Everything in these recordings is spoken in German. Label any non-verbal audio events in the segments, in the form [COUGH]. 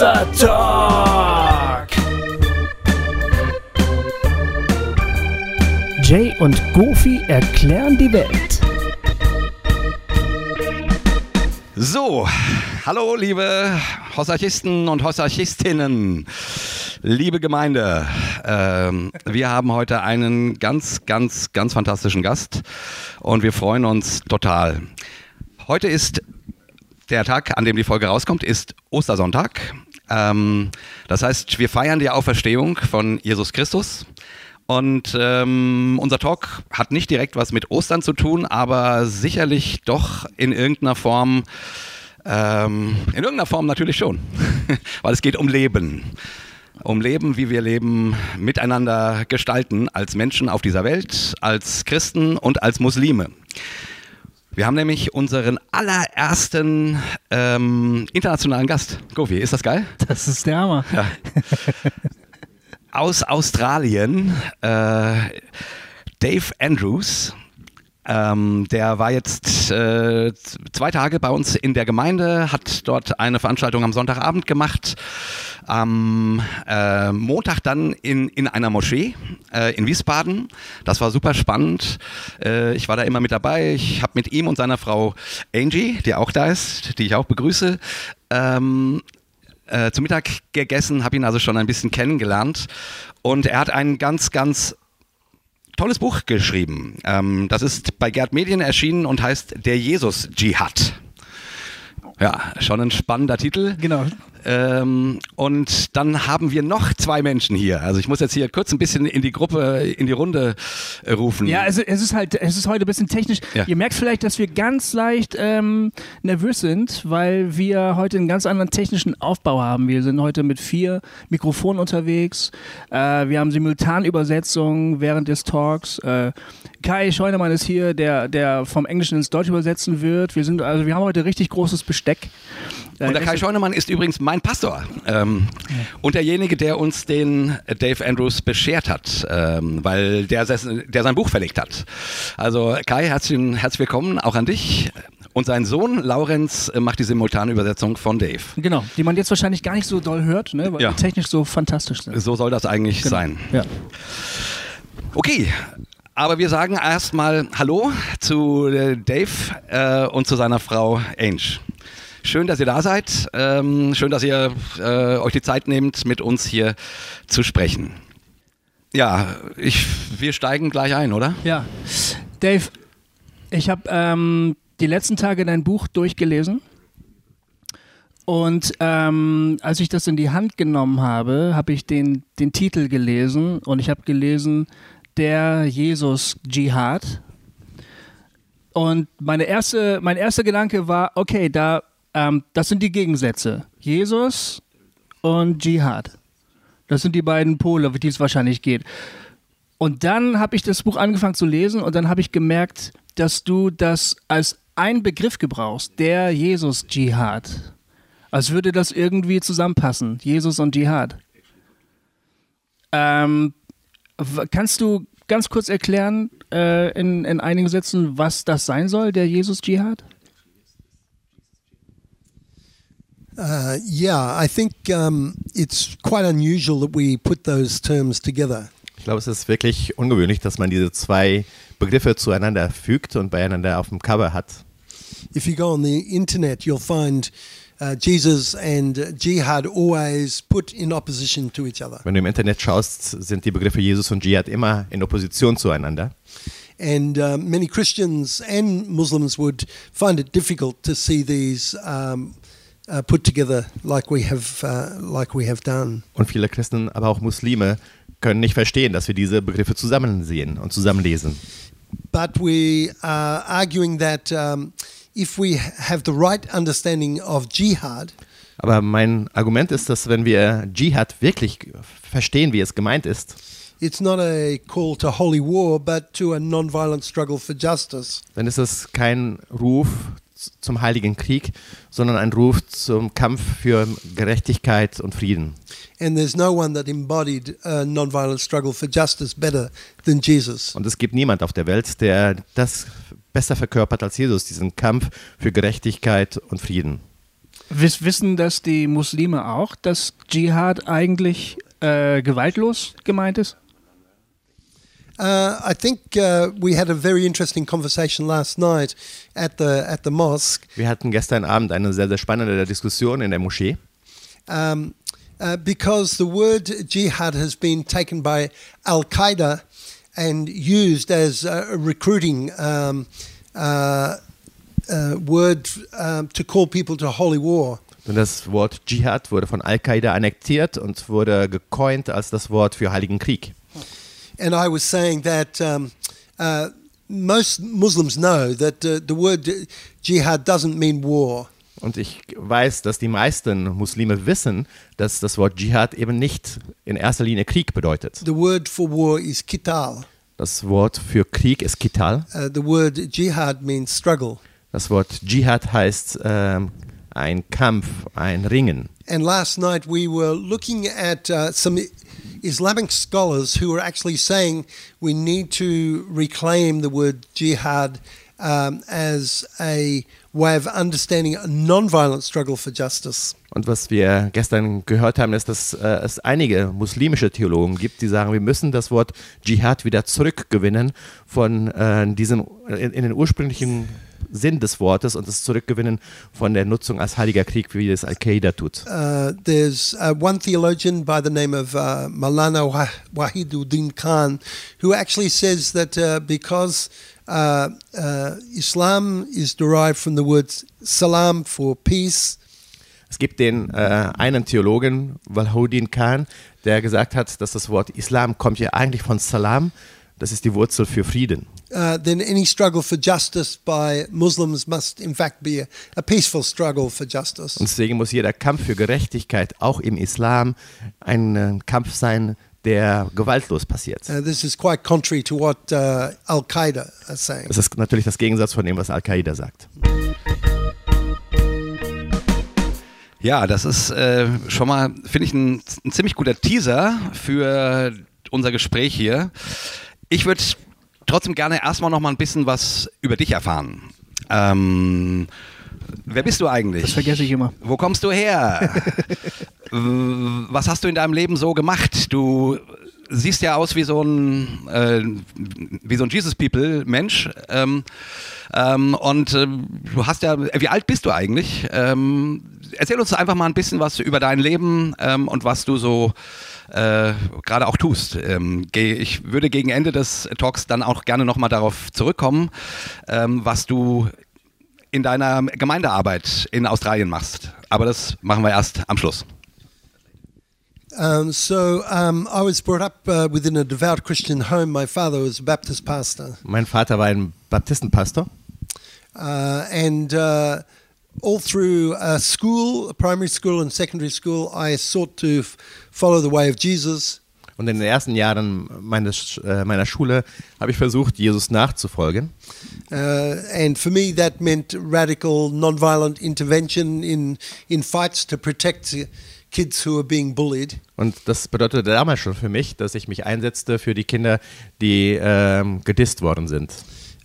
Wasser Talk. Jay und Goofy erklären die Welt. So, hallo liebe Hossarchisten und Hossarchistinnen, liebe Gemeinde. Ähm, wir haben heute einen ganz, ganz, ganz fantastischen Gast und wir freuen uns total. Heute ist der Tag, an dem die Folge rauskommt, ist Ostersonntag. Ähm, das heißt, wir feiern die Auferstehung von Jesus Christus. Und ähm, unser Talk hat nicht direkt was mit Ostern zu tun, aber sicherlich doch in irgendeiner Form, ähm, in irgendeiner Form natürlich schon, [LAUGHS] weil es geht um Leben. Um Leben, wie wir Leben miteinander gestalten als Menschen auf dieser Welt, als Christen und als Muslime. Wir haben nämlich unseren allerersten ähm, internationalen Gast. Govi, ist das geil? Das ist der Hammer. Ja. [LAUGHS] Aus Australien, äh, Dave Andrews. Ähm, der war jetzt äh, zwei Tage bei uns in der Gemeinde, hat dort eine Veranstaltung am Sonntagabend gemacht, am äh, Montag dann in, in einer Moschee äh, in Wiesbaden. Das war super spannend. Äh, ich war da immer mit dabei. Ich habe mit ihm und seiner Frau Angie, die auch da ist, die ich auch begrüße, ähm, äh, zu Mittag gegessen, habe ihn also schon ein bisschen kennengelernt. Und er hat einen ganz, ganz tolles Buch geschrieben. Ähm, das ist bei Gerd Medien erschienen und heißt Der Jesus-Dschihad. Ja, schon ein spannender Titel. Genau. Ähm, und dann haben wir noch zwei Menschen hier. Also ich muss jetzt hier kurz ein bisschen in die Gruppe, in die Runde äh, rufen. Ja, also es ist halt, es ist heute ein bisschen technisch. Ja. Ihr merkt vielleicht, dass wir ganz leicht ähm, nervös sind, weil wir heute einen ganz anderen technischen Aufbau haben. Wir sind heute mit vier Mikrofonen unterwegs. Äh, wir haben Simultanübersetzung während des Talks. Äh, Kai Scheunemann ist hier, der, der vom Englischen ins Deutsche übersetzen wird. Wir sind, also wir haben heute richtig großes Besteck. Und der Kai Scheunemann ist übrigens mein Pastor ähm, und derjenige, der uns den Dave Andrews beschert hat, ähm, weil der, der sein Buch verlegt hat. Also Kai, herzlich, herzlich willkommen auch an dich. Und sein Sohn Laurenz macht die simultane Übersetzung von Dave. Genau, die man jetzt wahrscheinlich gar nicht so doll hört, ne, weil Ja. die technisch so fantastisch sind. So soll das eigentlich sein. Ja. Okay. Aber wir sagen erstmal Hallo zu äh, Dave äh, und zu seiner Frau Ange. Schön, dass ihr da seid. Ähm, schön, dass ihr äh, euch die Zeit nehmt, mit uns hier zu sprechen. Ja, ich, wir steigen gleich ein, oder? Ja. Dave, ich habe ähm, die letzten Tage dein Buch durchgelesen. Und ähm, als ich das in die Hand genommen habe, habe ich den, den Titel gelesen und ich habe gelesen, der Jesus Dschihad. Und meine erste, mein erster Gedanke war, okay, da, ähm, das sind die Gegensätze. Jesus und Dschihad. Das sind die beiden Pole, auf die es wahrscheinlich geht. Und dann habe ich das Buch angefangen zu lesen und dann habe ich gemerkt, dass du das als ein Begriff gebrauchst, der Jesus-Dschihad. Als würde das irgendwie zusammenpassen, Jesus und Dschihad. Ähm, kannst du ganz kurz erklären, äh, in, in einigen Sätzen, was das sein soll, der Jesus-Dschihad? Uh, yeah, I think um, it's quite unusual that we put those terms together. Ich glaube, es ist wirklich ungewöhnlich, dass man diese zwei Begriffe zueinander fügt und beieinander auf dem Cover hat. If you go on the internet, you'll find uh, Jesus and jihad always put in opposition to each other. Wenn du im Internet schaust, sind die Begriffe Jesus und Dschihad immer in Opposition zueinander. And uh, many Christians and Muslims would find it difficult to see these um, put together like we have, uh, like we have done. Und viele Christen, aber auch Muslime, können nicht verstehen, dass wir diese Begriffe zusammen sehen und zusammenlesen. But we are arguing that um, if we have the right understanding of jihad, Aber mein Argument ist, dass wenn wir Dschihad wirklich verstehen, wie es gemeint ist, it's not a call to holy war, but to a non-violent struggle for justice. dann ist es kein Ruf zum heiligen Krieg, sondern ein Ruf zum Kampf für Gerechtigkeit und Frieden. And there's no one that embodied a non-violent struggle for justice better than Jesus. Und es gibt niemand auf der Welt, der das besser verkörpert als Jesus, diesen Kampf für Gerechtigkeit und Frieden. Wiss, wissen das die Muslime auch, dass Dschihad eigentlich äh, gewaltlos gemeint ist? Uh, I think uh, we had a very interesting conversation last night at the at the mosque. Wir hatten gestern Abend eine sehr, sehr spannende Diskussion in der Moschee. um, uh, because the word jihad has been taken by Al Qaeda and used as a recruiting um, uh, uh, word um, to call people to holy war. Und das Wort Dschihad wurde von Al-Qaida annektiert und wurde gecoint als das Wort für Heiligen Krieg. And I was saying that um, uh, most Muslims know that uh, the word jihad doesn't mean war. Und ich weiß, dass die meisten Muslime wissen, dass das Wort Dschihad eben nicht in erster Linie Krieg bedeutet. The word for war is qital. Das Wort für Krieg ist Kital. Uh, the word jihad means struggle. Das Wort Dschihad heißt ähm, ein Kampf, ein Ringen. And last night we were looking at uh, some Islamic scholars who were actually saying we need to reclaim the word jihad um, as a way of understanding a non-violent struggle for justice. Und was wir gestern gehört haben, ist, dass äh, es einige muslimische Theologen gibt, die sagen, wir müssen das Wort Dschihad wieder zurückgewinnen von äh, diesem in, in den ursprünglichen Sinn des Wortes und es zurückgewinnen von der Nutzung als heiliger Krieg, wie das Al-Qaida tut. Uh, there's uh, one theologian by the name of uh, Malana Wah- Wahiduddin Khan who actually says that uh, because uh, uh, Islam is derived from the word salam for peace, Es gibt den äh, einen Theologen, Walhodin Khan, der gesagt hat, dass das Wort Islam kommt ja eigentlich von Salam, das ist die Wurzel für Frieden. uh, then any struggle for justice by Muslims must, in fact, be a, a peaceful struggle for justice. Und deswegen muss jeder Kampf für Gerechtigkeit auch im Islam ein äh, Kampf sein, der gewaltlos passiert. Uh, this is quite contrary to what uh, Al Qaeda are saying. Das ist natürlich das Gegensatz von dem, was Al-Qaida sagt. Ja, das ist äh, schon mal, finde ich, ein, ein ziemlich guter Teaser für unser Gespräch hier. Ich würde trotzdem gerne erstmal noch mal ein bisschen was über dich erfahren. Ähm, wer bist du Das eigentlich? vergesse ich immer. Wo kommst du her? [LAUGHS] Was hast du in deinem Leben so gemacht? Du siehst ja aus wie so ein, äh, wie so ein Jesus People Mensch. Ähm, ähm, und ähm, du hast ja, wie alt bist du eigentlich? Ähm, erzähl uns einfach mal ein bisschen was über dein Leben ähm, und was du so äh, gerade auch tust. Ähm, ich würde gegen Ende des Talks dann auch gerne nochmal darauf zurückkommen, ähm, was du in deiner Gemeindearbeit in Australien machst. Aber das machen wir erst am Schluss. Um, so um, I was brought up uh, within a devout Christian home. My father was a Baptist pastor, Mein Vater war ein Baptistenpastor uh, and uh, all through uh, school, primary school and secondary school, I sought to follow the way of Jesus. und in den ersten Jahren meines, äh, meiner Schule habe ich versucht, Jesus nachzufolgen. Uh, and for me, that meant radical, non-violent intervention in in fights to protect kids who are being bullied. Und das bedeutete damals schon für mich, dass ich mich einsetzte für die Kinder, die ähm, gedisst worden sind.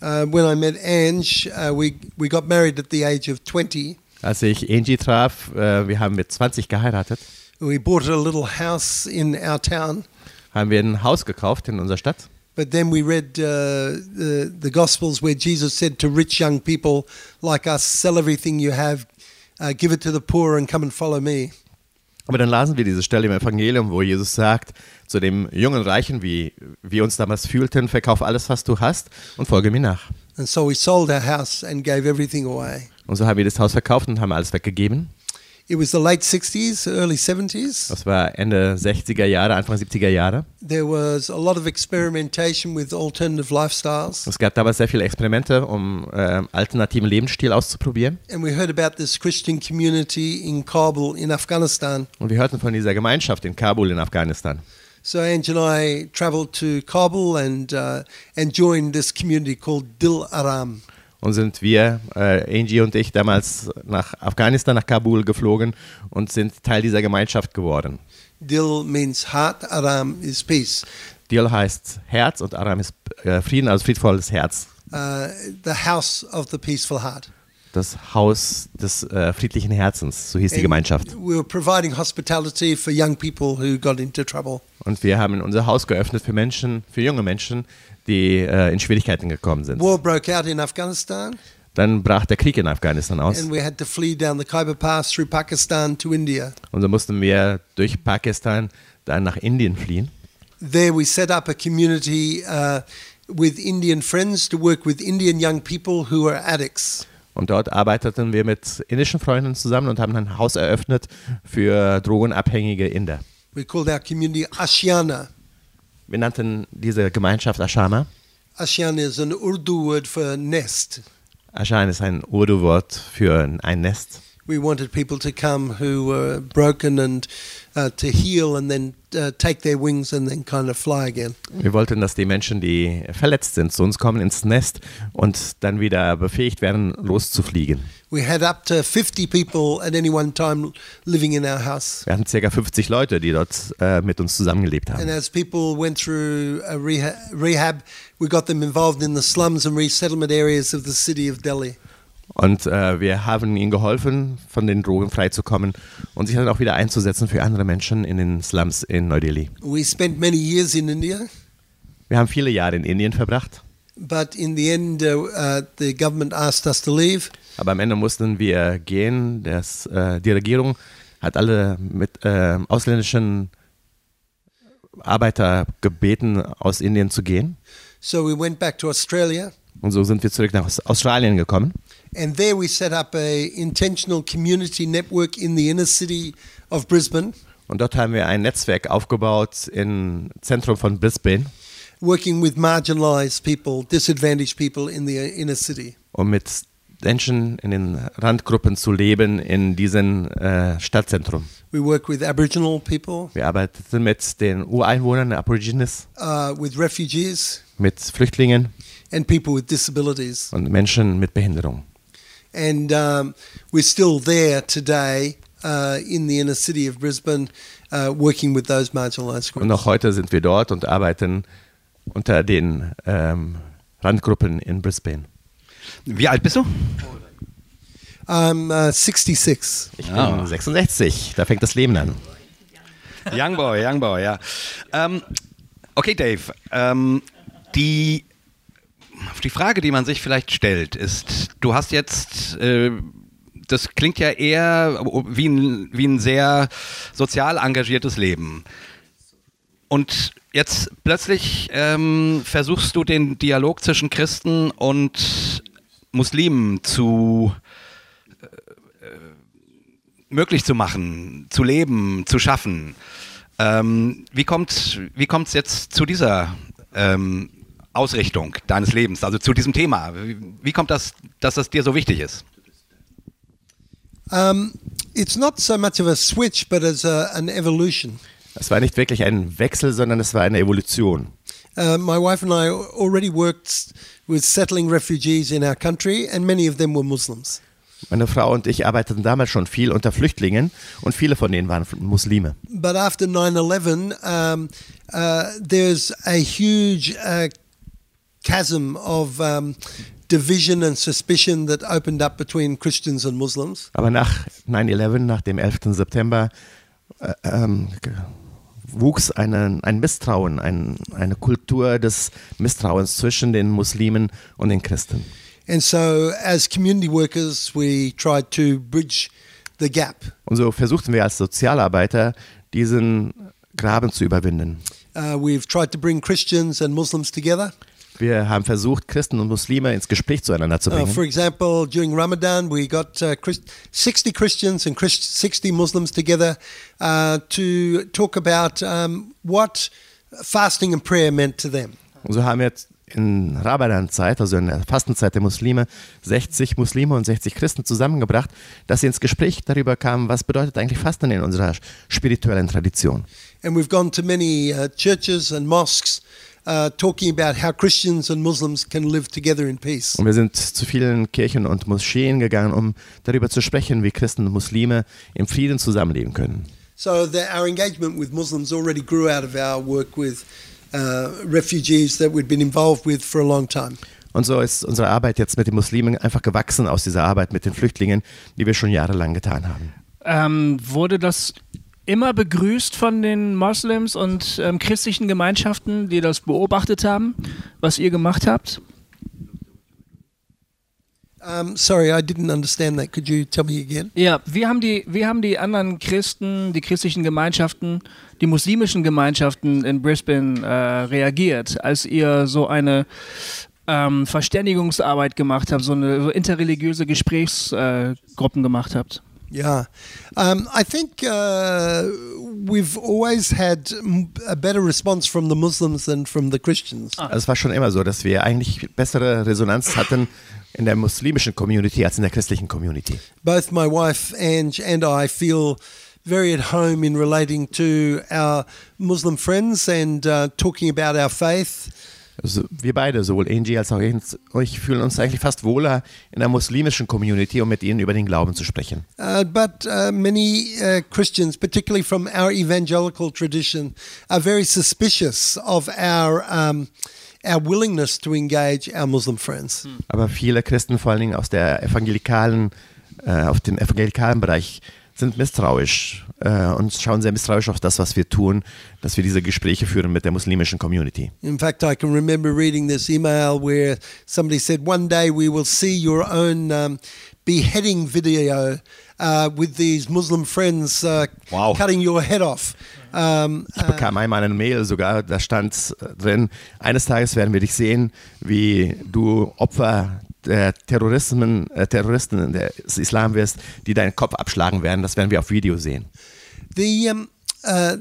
Uh, when I met Ange, uh, we we got married at the age of 20. Als ich Angie traf, äh, wir haben mit 20 geheiratet, We bought a little house in our town. haben wir ein Haus gekauft in unserer Stadt. But then we read uh, the, the Gospels where Jesus said to rich young people like us, sell everything you have, uh, give it to the poor, and come and follow me. Aber dann lasen wir diese Stelle im Evangelium, wo Jesus sagt zu dem jungen Reichen, wie wir uns damals fühlten, verkauf alles, was du hast und folge mir nach. And so we sold our house and gave everything away. Und so haben wir das Haus verkauft und haben alles weggegeben. It was the late 60s, early 70s. Das war Ende 60er Jahre, Anfang 70er Jahre. There was a lot of experimentation with alternative lifestyles. Es gab damals sehr viele Experimente, um äh, alternativen Lebensstil auszuprobieren. And we heard about this Christian community in Kabul, in Afghanistan. Und wir hörten von dieser Gemeinschaft in Kabul in Afghanistan. So Ange and I traveled to Kabul and, uh, and joined this community called Dil Aram. Und sind wir, äh, Angie und ich, damals nach Afghanistan, nach Kabul geflogen und sind Teil dieser Gemeinschaft geworden. Dil means heart, Aram is peace. Dil heißt Herz und Aram ist äh, Frieden, also friedvolles Herz. Uh, the house of the peaceful heart. das Haus des äh, friedlichen Herzens, so hieß die And Gemeinschaft. We were providing hospitality for young people who got into trouble. Und wir haben unser Haus geöffnet für Menschen, für junge Menschen, die äh, in Schwierigkeiten gekommen sind. War broke out in Afghanistan, Dann brach der Krieg in Afghanistan aus and we had to flee down the Khyber Pass through Pakistan to India. und so mussten wir durch Pakistan dann nach Indien fliehen. There, we set up a community uh, with Indian friends to work with Indian young people who are addicts. Und dort arbeiteten wir mit indischen Freunden zusammen und haben ein Haus eröffnet für drogenabhängige Inder. We called our community Ashiana. Wir nannten diese Gemeinschaft Ashama. Ashiana is an Urdu word for nest. Ashan ist ein Urdu-Wort für ein Nest. We wanted people to come who were broken and uh, to heal and then uh, take their wings and then kind of fly again. Wir wollten, dass die Menschen, die verletzt sind, zu uns kommen ins Nest und dann wieder befähigt werden, loszufliegen. We had up to 50 people at any one time living in our house. Wir hatten ca. 50 Leute, die dort äh, mit uns zusammengelebt And haben. as people went through a reha- rehab, we got them involved in the slums and resettlement areas of the city of Delhi. Und äh, wir haben ihnen geholfen, von den Drogen freizukommen und sich dann auch wieder einzusetzen für andere Menschen in den Slums in Neu-Delhi. We spent many years in India, Wir haben viele Jahre in Indien verbracht, but in the end, uh, uh, the government asked us to leave. aber am Ende mussten wir gehen. Das, äh, die Regierung hat alle mit äh, ausländischen Arbeiter gebeten, aus Indien zu gehen. So we went back to Australia, Und so sind wir zurück nach Aus- Australien gekommen. And there we set up a intentional community network in the inner city of Brisbane, Und dort haben wir ein Netzwerk aufgebaut im Zentrum von Brisbane, working with marginalized people, disadvantaged people in the inner city. um mit Menschen in den Randgruppen zu leben in diesem äh, Stadtzentrum. We work with Aboriginal people, Wir arbeiteten mit den Ureinwohnern, Aborigines, uh, with refugees, mit Flüchtlingen and people with disabilities. und Menschen mit Behinderung. And um, we're still there today uh, in the inner city of Brisbane, uh, working with those marginalised Und groups. noch heute sind wir dort und arbeiten unter den ähm, Randgruppen in Brisbane. Wie alt bist du? I'm uh, 66. Ich Ah. bin 66, da fängt das Leben an. Young Boy, Young Boy, ja. Ähm, okay, Dave. Ähm, die, die Frage, die man sich vielleicht stellt, ist, du hast jetzt, äh, das klingt ja eher wie ein, wie ein sehr sozial engagiertes Leben. Und jetzt plötzlich ähm, versuchst du den Dialog zwischen Christen und Muslimen zu möglich zu machen, zu leben, zu schaffen. Ähm, wie kommt wie kommt's jetzt zu dieser ähm, Ausrichtung deines Lebens, also zu diesem Thema? Wie, kommt das, dass das dir so wichtig ist? Um, it's not so much of a switch, but as a, an evolution. Es war nicht wirklich ein Wechsel, sondern es war eine Evolution. Uh, my wife and I already worked with settling refugees in our country, and many of them were Muslims. Meine Frau und ich arbeiteten damals schon viel unter Flüchtlingen und viele von denen waren Muslime. But after 9 11, um, uh, there's a huge uh, chasm of um, division and suspicion that opened up between Christians and Muslims. Aber nach 9-11, nach dem 11. September, äh, ähm, wuchs eine, ein Misstrauen, ein, eine Kultur des Misstrauens zwischen den Muslimen und den Christen. And so, as community workers, we tried to bridge the gap. Und so versuchten wir als Sozialarbeiter, diesen Graben zu überwinden. Uh, we've tried to bring Christians and Muslims together. Wir haben versucht, Christen und Muslime ins Gespräch zueinander zu Uh, for bringen. example, during Ramadan, we got uh, Christ- 60 Christians and Christ- 60 Muslims together uh, to talk about um, what fasting and prayer meant to them. Und so haben wir jetzt in Ramadan-Zeit, also in der Fastenzeit der Muslime, 60 Muslime und 60 Christen zusammengebracht, dass sie ins Gespräch darüber kamen, was bedeutet eigentlich Fasten in unserer spirituellen Tradition. And we've gone to many uh, churches and mosques uh, talking about how Christians and Muslims can live together in peace. Und wir sind zu vielen Kirchen und Moscheen gegangen, um darüber zu sprechen, wie Christen und Muslime im Frieden zusammenleben können. So that our engagement with Muslims already grew out of our work with uh, refugees that we'd been involved with for a long time. Und so ist unsere Arbeit jetzt mit den Muslimen einfach gewachsen aus dieser Arbeit mit den Flüchtlingen, die wir schon jahrelang getan haben. Ähm, wurde das immer begrüßt von den Moslems und ähm, christlichen Gemeinschaften, die das beobachtet haben, was ihr gemacht habt? Um, sorry, I didn't understand that. Could you tell me again? Ja, wie haben die, wie haben die anderen Christen, die christlichen Gemeinschaften, die muslimischen Gemeinschaften in Brisbane äh, reagiert, als ihr so eine ähm, Verständigungsarbeit gemacht habt, so eine so interreligiöse Gesprächsgruppen äh, gemacht habt? Yeah, um, I think uh, we've always had a better response from the Muslims than from the Christians. Also es war schon immer so, dass wir eigentlich bessere Resonanz hatten in der muslimischen Community als in der christlichen Community. Both my wife Ange and I feel very at home in relating to our Muslim friends and uh, talking about our faith. Also wir beide, sowohl Angie als auch ich, fühlen uns eigentlich fast wohler in der muslimischen Community, um mit ihnen über den Glauben zu sprechen. Uh, but uh, many uh, Christians, particularly from our evangelical tradition, are very suspicious of our um, our willingness to engage our Muslim friends. Aber viele Christen, vor allen Dingen aus der evangelikalen, äh, auf dem evangelikalen Bereich, sind misstrauisch äh, und schauen sehr misstrauisch auf das, was wir tun, dass wir diese Gespräche führen mit der muslimischen Community. In fact, I can remember reading this email where somebody said, "One day we will see your own um, beheading video uh, with these Muslim friends uh, Wow. cutting your head off." Um, Ich bekam einmal eine Mail sogar, da stand drin, eines Tages werden wir dich sehen, wie du Opfer der Terrorismen, äh, Terroristen des Islam wirst, die deinen Kopf abschlagen werden. Das werden wir auf Video sehen. the, um, uh,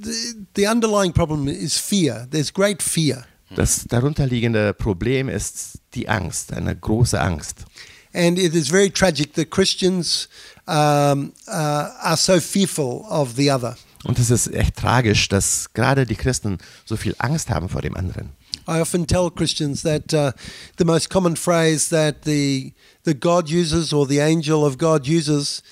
the the underlying problem is fear. There's great fear. Das darunterliegende Problem ist die Angst, eine große Angst. And it is very tragic that Christians um, uh, are so fearful of the other. Und es ist echt tragisch, dass gerade die Christen so viel Angst haben vor dem anderen. I often tell Christians that uh, the most common phrase that the that God uses or the angel of God uses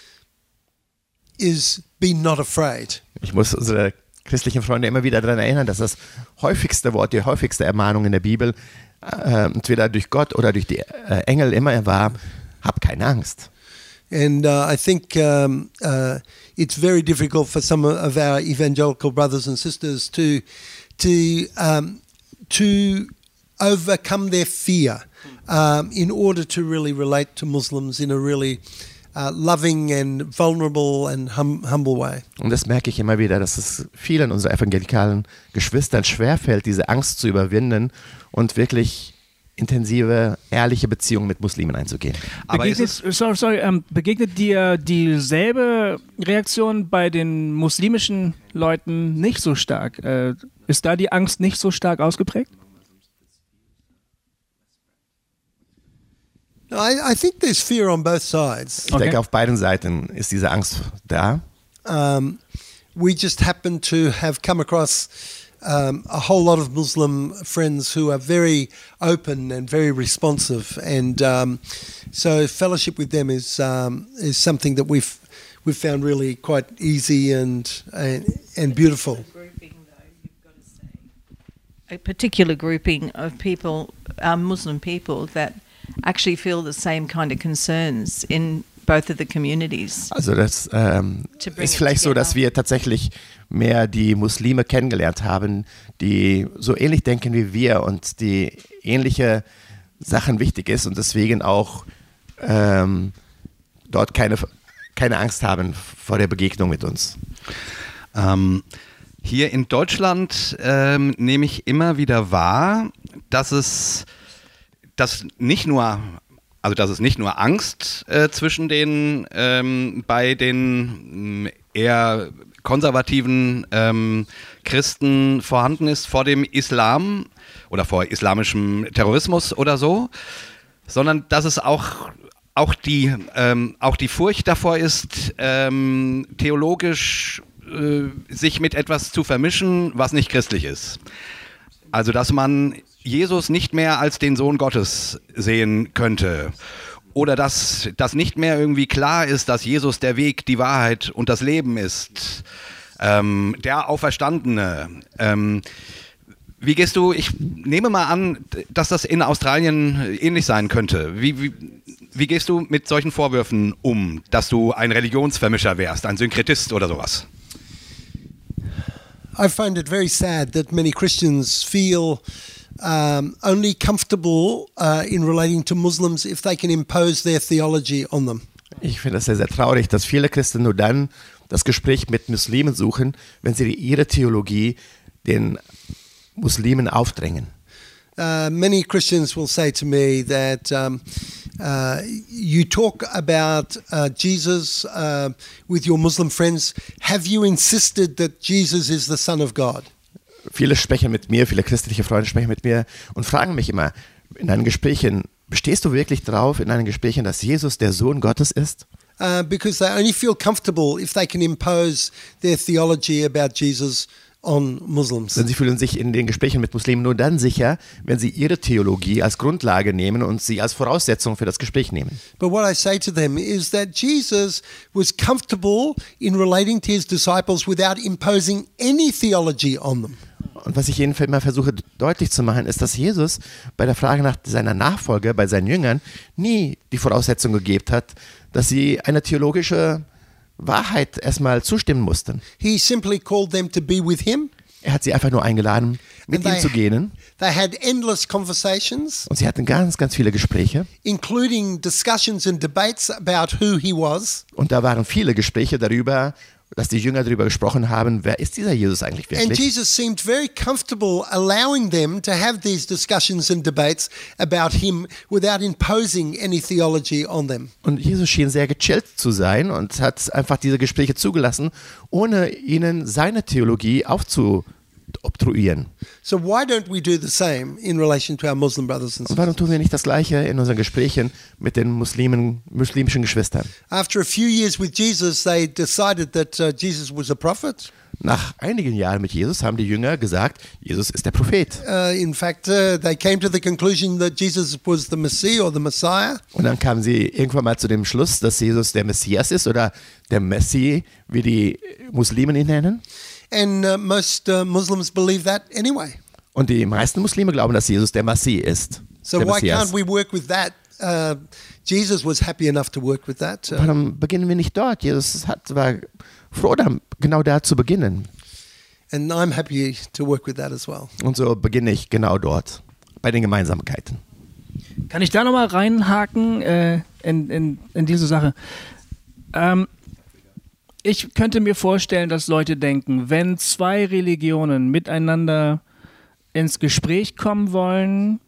is "Be not afraid." Ich muss unsere christlichen Freunde immer wieder daran erinnern, dass das häufigste Wort, die häufigste Ermahnung in der Bibel, äh, entweder durch Gott oder durch die äh, Engel immer war, hab keine Angst. And uh, I think um, uh, it's very difficult for some of our evangelical brothers and sisters to to um, to overcome their fear um, in order to really relate to Muslims in a really uh, loving and vulnerable and hum- humble way. Und das merke ich immer wieder, dass es vielen unserer evangelikalen Geschwistern schwerfällt, diese Angst zu überwinden und wirklich intensive, ehrliche Beziehungen mit Muslimen einzugehen. Aber Begegnet, sorry, sorry, ähm, begegnet dir dieselbe Reaktion bei den muslimischen Leuten nicht so stark? Äh, ist da die Angst nicht so stark ausgeprägt? I, I think there's fear on both sides. Ich Okay. denke, auf beiden Seiten ist diese Angst da. Um, we just happen to have come across um, a whole lot of Muslim friends who are very open and very responsive, and um, so fellowship with them is um, is something that we've we've found really quite easy and and, and beautiful. grouping, though, you've got to say. A particular grouping of people, um, Muslim people, that actually feel the same kind of concerns in both of the communities. Also das ähm, ist vielleicht so, dass wir tatsächlich mehr die Muslime kennengelernt haben, die so ähnlich denken wie wir und die ähnliche Sachen wichtig ist und deswegen auch ähm, dort keine, keine Angst haben vor der Begegnung mit uns. ähm, hier in Deutschland ähm, nehme ich immer wieder wahr, dass es dass nicht nur also dass es nicht nur Angst äh, zwischen den ähm, bei den mh, eher konservativen ähm, Christen vorhanden ist vor dem Islam oder vor islamischem Terrorismus oder so, sondern dass es auch auch die ähm, auch die Furcht davor ist, ähm, theologisch äh, sich mit etwas zu vermischen, was nicht christlich ist. Also, dass man Jesus nicht mehr als den Sohn Gottes sehen könnte. Oder dass das nicht mehr irgendwie klar ist, dass Jesus der Weg, die Wahrheit und das Leben ist. Ähm, der Auferstandene. Ähm, Wie gehst du, ich nehme mal an, dass das in Australien ähnlich sein könnte. Wie, wie, wie gehst du mit solchen Vorwürfen um, dass du ein Religionsvermischer wärst, ein Synkretist oder sowas? I find it very sad that many Christians feel um, only comfortable uh, in relating to Muslims if they can impose their theology on them. Ich finde es sehr, sehr traurig, dass viele Christen nur dann das Gespräch mit Muslimen suchen, wenn sie ihre Theologie den Muslimen aufdrängen. Uh, many Christians will say to me that um, uh, you talk about uh, Jesus uh, with your Muslim friends. Have you insisted that Jesus is the Son of God? Viele sprechen mit mir, viele christliche Freunde sprechen mit mir und fragen mich immer in deinen Gesprächen, bestehst du wirklich drauf in deinen Gesprächen, dass Jesus der Sohn Gottes ist? Uh, because they only feel comfortable if they can impose their theology about Jesus on Muslims. Denn sie fühlen sich in den Gesprächen mit Muslimen nur dann sicher, wenn sie ihre Theologie als Grundlage nehmen und sie als Voraussetzung für das Gespräch nehmen. But what I say to them is that Jesus was comfortable in relating to his disciples without imposing any theology on them. Und was ich ihnen immer versuche deutlich zu machen, ist, dass Jesus bei der Frage nach seiner Nachfolge bei seinen Jüngern nie die Voraussetzung gegeben hat, dass sie eine theologische Wahrheit erstmal zustimmen mussten. He simply called them to be with him. Er hat sie einfach nur eingeladen, mit And ihm zu gehen. They had endless conversations, Und sie hatten ganz, ganz viele Gespräche. including discussions and debates about who he was. Und da waren viele Gespräche darüber, dass die Jünger darüber gesprochen haben, wer ist dieser Jesus eigentlich And wirklich? Jesus seemed very comfortable allowing them to have these discussions and debates about him without imposing any theology on them. Und Jesus schien sehr gechillt zu sein und hat einfach diese Gespräche zugelassen, ohne ihnen seine Theologie aufzuobtruieren. So why don't we do the same in relation to our Muslim brothers and Und sisters? warum tun wir nicht das Gleiche in unseren Gesprächen mit den Muslimen, muslimischen Geschwistern? After a few years with Jesus, they decided that uh, Jesus was a prophet. Nach einigen Jahren mit Jesus haben die Jünger gesagt, Jesus ist der Prophet. Uh, in fact, uh, they came to the conclusion that Jesus was the Messiah or the Messiah. Und dann kamen sie irgendwann mal zu dem Schluss, dass Jesus der Messias ist oder der Messi, wie die Muslimen ihn nennen. And uh, most uh, Muslims believe that anyway. Und die meisten Muslime glauben, dass Jesus der Messi ist. So der why Messias. can't we work with that? Uh, Jesus was happy enough to work with that. Uh, Warum beginnen wir nicht dort? Jesus hat, war froh, genau da zu beginnen. and I'm happy to work with that as well. Und so beginne ich genau dort, bei den Gemeinsamkeiten. Kann ich da nochmal reinhaken äh, in, in, in diese Sache? Ähm, ich könnte mir vorstellen, dass Leute denken, wenn zwei Religionen miteinander ins Gespräch kommen wollen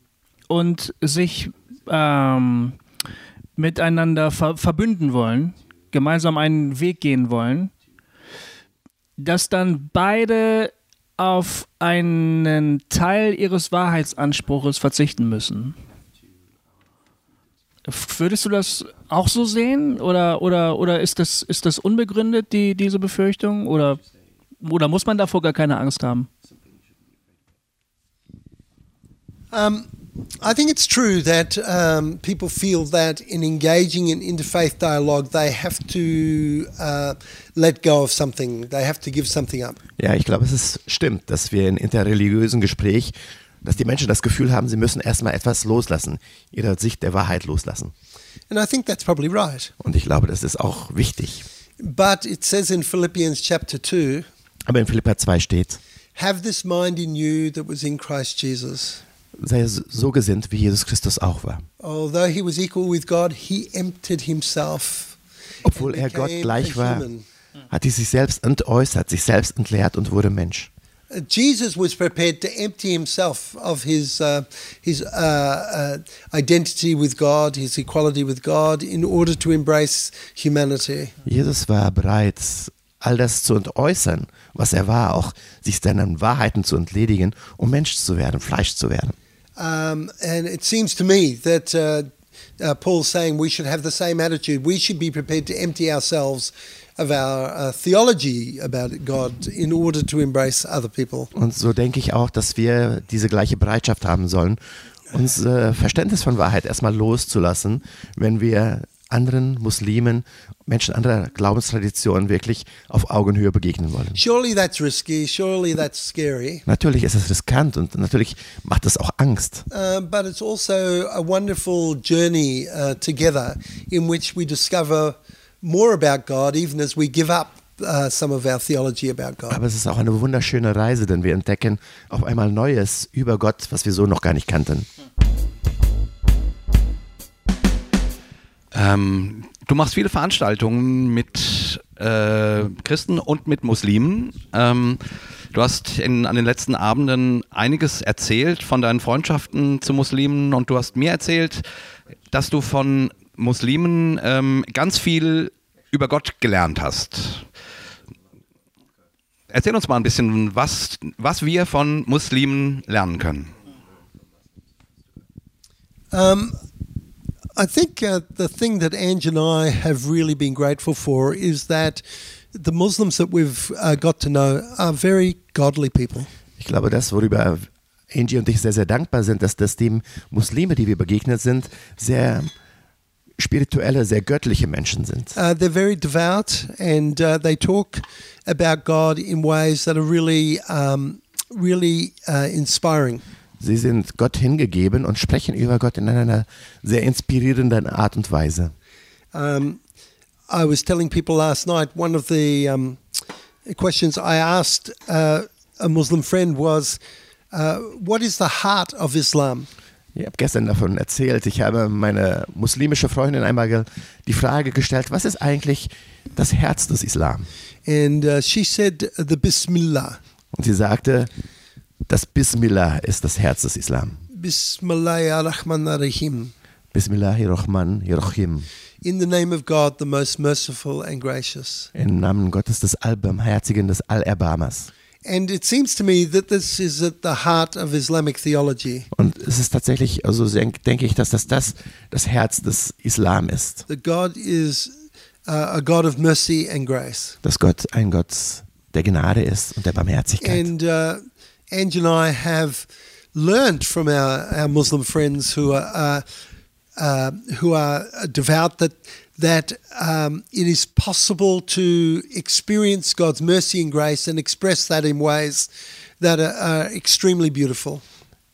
und sich ähm, miteinander ver verbünden wollen, gemeinsam einen Weg gehen wollen, dass dann beide auf einen Teil ihres Wahrheitsanspruches verzichten müssen. Würdest du das auch so sehen oder, oder, oder ist, das, ist das unbegründet, die, diese Befürchtung? Oder, oder muss man davor gar keine Angst haben? Um, I think it's true that um, people feel that in engaging in interfaith dialogue, they have to uh, let go of something. They have to give something up. Ja, ich glaube, es ist, stimmt, dass wir in interreligiösen Gespräch, dass die Menschen das Gefühl haben, sie müssen erstmal etwas loslassen, ihre Sicht der Wahrheit loslassen. And I think that's probably right. Und ich glaube, das ist auch wichtig. But it says in Philippians chapter 2 Aber in Philippa 2 steht, have this mind in you that was in Christ Jesus. sei so gesinnt, wie Jesus Christus auch war. Although he was equal with God, he emptied himself. Obwohl er Gott gleich war, hat er sich selbst entäußert, sich selbst entleert und wurde Mensch. Jesus was prepared to empty himself of his uh, his uh, uh, identity with God, his equality with God, in order to embrace humanity. Jesus war bereit, all das zu entäußern, was er war, auch sich seinen Wahrheiten zu entledigen, um Mensch zu werden, Fleisch zu werden. Um, and it seems to me that uh, uh, Paul's saying we should have the same attitude. We should be prepared to empty ourselves of our uh, theology about God in order to embrace other people. Und so denke ich auch, dass wir diese gleiche Bereitschaft haben sollen, unser Verständnis von Wahrheit erstmal loszulassen, wenn wir anderen Muslimen, Menschen anderer Glaubenstraditionen wirklich auf Augenhöhe begegnen wollen. Surely that's risky. Surely that's scary. Natürlich ist es riskant und natürlich macht es auch Angst. Uh, but it's also a wonderful journey uh, together in which we discover more about God, even as we give up uh, some of our theology about God. Aber es ist auch eine wunderschöne Reise, denn wir entdecken auf einmal Neues über Gott, was wir so noch gar nicht kannten. Ähm, du machst viele Veranstaltungen mit äh, Christen und mit Muslimen. Ähm, du hast in, an den letzten Abenden einiges erzählt von deinen Freundschaften zu Muslimen und du hast mir erzählt, dass du von Muslimen ähm, ganz viel über Gott gelernt hast. Erzähl uns mal ein bisschen, was, was wir von Muslimen lernen können. Um, I think uh, the thing that Ange and I have really been grateful for is that the Muslims that we've uh, got to know are very godly people. Ich glaube, das, worüber Angie und ich sehr, sehr dankbar sind, dass das die Muslime, die wir begegnet sind, sehr spirituelle, sehr göttliche Menschen sind. Uh, they're very devout and uh, they talk about God in ways that are really, um, really uh, inspiring. Sie sind Gott hingegeben und sprechen über Gott in einer sehr inspirierenden Art und Weise. Um, I was telling people last night one of the um, questions I asked uh, a Muslim friend was, uh, "What is the heart of Islam?" Ich habe gestern davon erzählt. Ich habe meine muslimische Freundin einmal die Frage gestellt, was ist eigentlich das Herz des Islam? And uh, she said, "The Bismillah." Und sie sagte, das Bismillah ist das Herz des Islam. Bismillahirrahmanirrahim. Bismillahirrahmanirrahim. In the name of God, the most merciful and gracious. Im Namen Gottes des Allbarmherzigen, des Allerbarmers. And it seems to me that this is at the heart of Islamic theology. Und es ist tatsächlich, also denke ich, dass das, das das Herz des Islam ist. That God is uh, a God of mercy and grace. Dass Gott ein Gott der Gnade ist und der Barmherzigkeit. And uh, Ange and I have learned from our, our Muslim friends who are uh, uh, who are devout that that um, it is possible to experience God's mercy and grace and express that in ways that are, are extremely beautiful.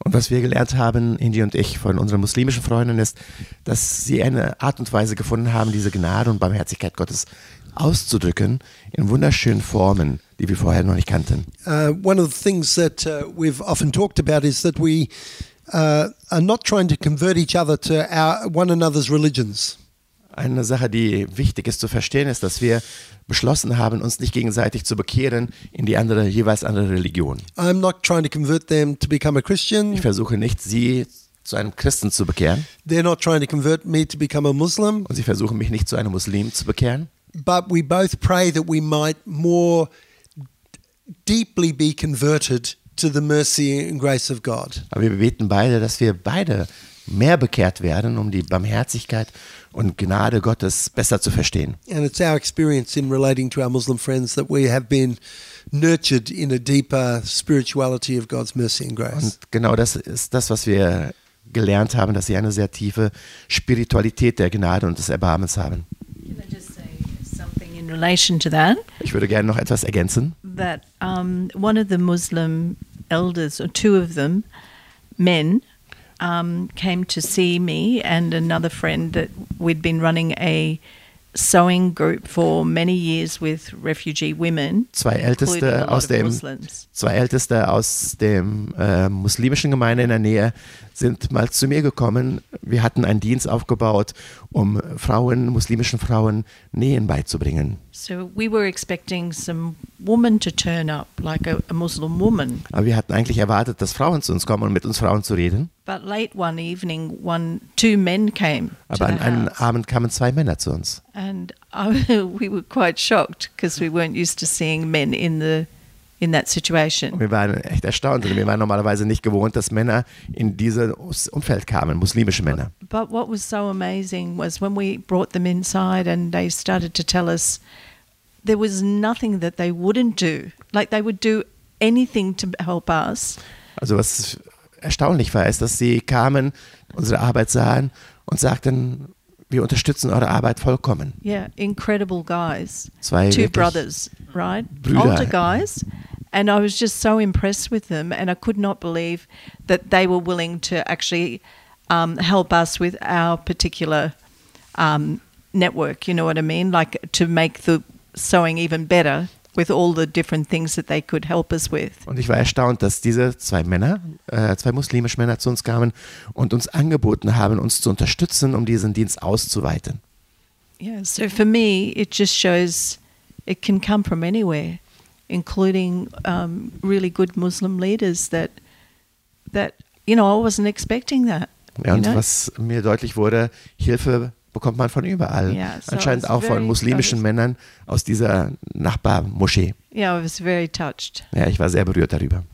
Und was wir gelernt haben, Indy und ich, von unseren muslimischen Freunden, ist, dass sie eine Art und Weise gefunden haben, diese Gnade und Barmherzigkeit Gottes auszudrücken in wunderschönen Formen, die wir vorher noch nicht kannten. Uh, one of the things that uh, we've often talked about is that we uh, are not trying to convert each other to our one another's religions. Eine Sache, die wichtig ist zu verstehen, ist, dass wir beschlossen haben, uns nicht gegenseitig zu bekehren in die andere, jeweils andere Religion. I'm not trying to convert them to become a Christian. Ich versuche nicht, sie zu einem Christen zu bekehren They're not trying to convert me to become a Muslim. und sie versuchen mich nicht zu einem Muslim zu bekehren. But we both pray that we might more deeply be converted to the mercy and grace of God. Aber wir beten beide, dass wir beide mehr bekehrt werden, um die Barmherzigkeit und Gnade Gottes besser zu verstehen. And it's our experience in relating to our Muslim friends that we have been nurtured in a deeper spirituality of God's mercy and grace. Und genau das ist das, was wir gelernt haben, dass sie eine sehr tiefe Spiritualität der Gnade und des Erbarmens haben. Can I just say something in relation to that? Ich würde gerne noch etwas ergänzen. That um, one of the Muslim elders, or two of them, men, um, came to see me and another friend that we'd been running a sewing group for many years with refugee women, Zwei Älteste aus dem Muslims. zwei Älteste aus dem äh, muslimischen Gemeinde in der Nähe sind mal zu mir gekommen. Wir hatten einen Dienst aufgebaut, um Frauen, muslimischen Frauen Nähen beizubringen. So we were expecting some woman to turn up, like a, a Muslim woman. Aber wir hatten eigentlich erwartet, dass Frauen zu uns kommen und mit uns Frauen zu reden. But late one evening, one two men came Aber an einem. Abend kamen zwei Männer zu uns. And I, [LAUGHS] we were quite shocked because we weren't used to seeing men in the in that situation. wir waren echt erstaunt, wir waren normalerweise nicht gewohnt, dass Männer in dieses Umfeld kamen, muslimische Männer. But what was so amazing was when we brought them inside and they started to tell us there was nothing that they wouldn't do. Like they would do anything to help us. Also was erstaunlich war, ist, dass sie kamen, unsere Arbeit sahen und sagten, wir unterstützen eure Arbeit vollkommen. Yeah, incredible guys. Zwei Two brothers, right? Brüder. Older guys. And I was just so impressed with them, and I could not believe that they were willing to actually um, help us with our particular um, network. You know what I mean? Like to make the sewing even better with all the different things that they could help us with. Und ich war erstaunt, dass diese zwei Männer, äh, zwei muslimische Männer zu uns kamen und uns angeboten haben, uns zu unterstützen, um diesen Dienst auszuweiten. Yeah, so for me, it just shows it can come from anywhere, including um, really good Muslim leaders that that you know I wasn't expecting that. Ja, und know? was mir deutlich wurde, Hilfe bekommt man von überall. Ja, so Anscheinend auch von muslimischen also- Männern aus dieser Nachbarmoschee. Yeah, I was very touched. Ja, ich war sehr berührt darüber.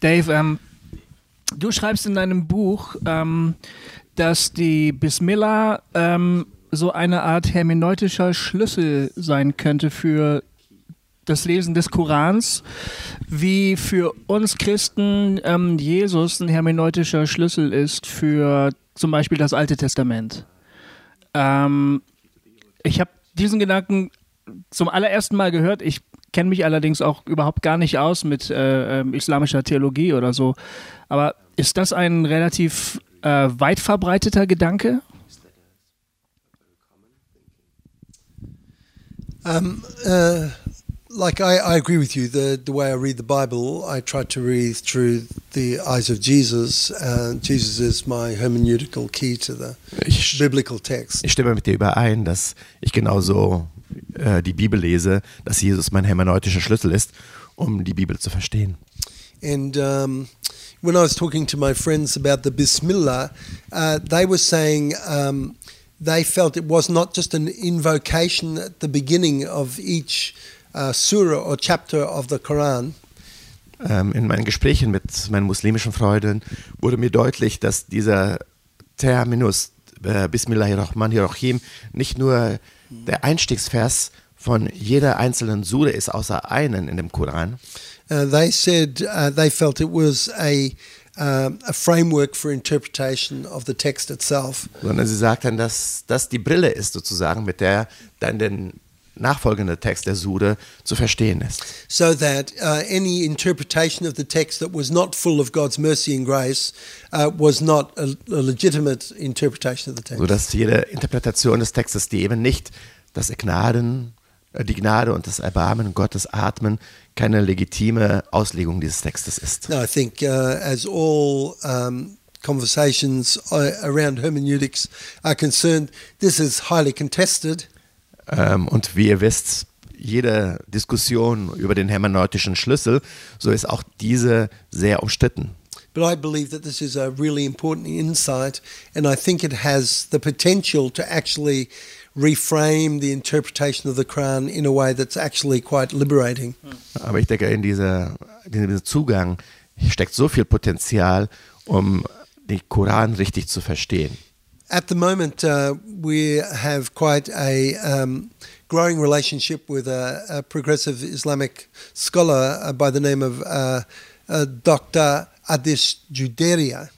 Dave, ähm, du schreibst in deinem Buch, ähm, dass die Bismillah ähm, so eine Art hermeneutischer Schlüssel sein könnte für das Lesen des Korans, wie für uns Christen ähm, Jesus ein hermeneutischer Schlüssel ist für zum Beispiel das Alte Testament. Ähm, ich habe diesen Gedanken zum allerersten Mal gehört. Ich kenne mich allerdings auch überhaupt gar nicht aus mit äh, ähm, islamischer Theologie oder so. Aber ist das ein relativ äh, weit verbreiteter Gedanke? Um, uh, like I, I agree with you. The the way I read the Bible, I try to read through the eyes of Jesus. Uh, Jesus is my hermeneutical key to the Ich, biblical text. ich stimme mit dir überein, dass ich genauso äh, die Bibel lese, dass Jesus mein hermeneutischer Schlüssel ist, um die Bibel zu verstehen. And um, when I was talking to my friends about the Bismillah, uh, they were saying um, they felt it was not just an invocation at the beginning of each uh, surah or chapter of the Quran, Ähm, in meinen Gesprächen mit meinen muslimischen Freunden wurde mir deutlich, dass dieser Terminus äh, Bismillahirrahmanirrahim nicht nur der Einstiegsvers von jeder einzelnen Sure ist, außer einen in dem Koran, Uh, they said uh, they felt it was a um, a framework for interpretation of the text itself. sondern sie sagten, dass das die Brille ist sozusagen, mit der dann der nachfolgende Text der Sure zu verstehen ist. So that uh, any interpretation of the text that was not full of God's mercy and grace uh, was not a, a legitimate interpretation of the text. Sodass jede Interpretation des Textes, die eben nicht das Gnaden, äh, die Gnade und das Erbarmen Gottes atmen, keine legitime Auslegung dieses Textes ist. No, I think uh, as all um, conversations uh, around hermeneutics are concerned, this is highly contested. Ähm, und wie ihr wisst, jede Diskussion über den hermeneutischen Schlüssel, so ist auch diese sehr umstritten. But I believe that this is a really important insight, and I think it has the potential to actually reframe the interpretation of the Quran in a way that's actually quite liberating. Aber ich denke, in, dieser, in diesem Zugang steckt so viel Potenzial, um den Koran richtig zu verstehen. At the moment, uh, we have quite a um, growing relationship with a, a progressive Islamic scholar uh, by the name of uh, uh, Dr. Adish Juderia.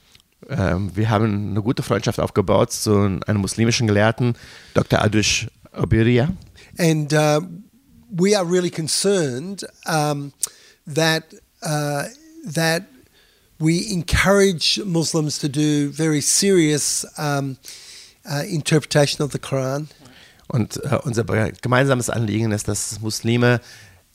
Ähm, wir haben eine gute Freundschaft aufgebaut zu einem muslimischen Gelehrten, Dr. Adush Obiria. And uh, we are really concerned um, that uh, that we encourage Muslims to do very serious um, uh, interpretation of the Quran. Und äh, unser gemeinsames Anliegen ist, dass Muslime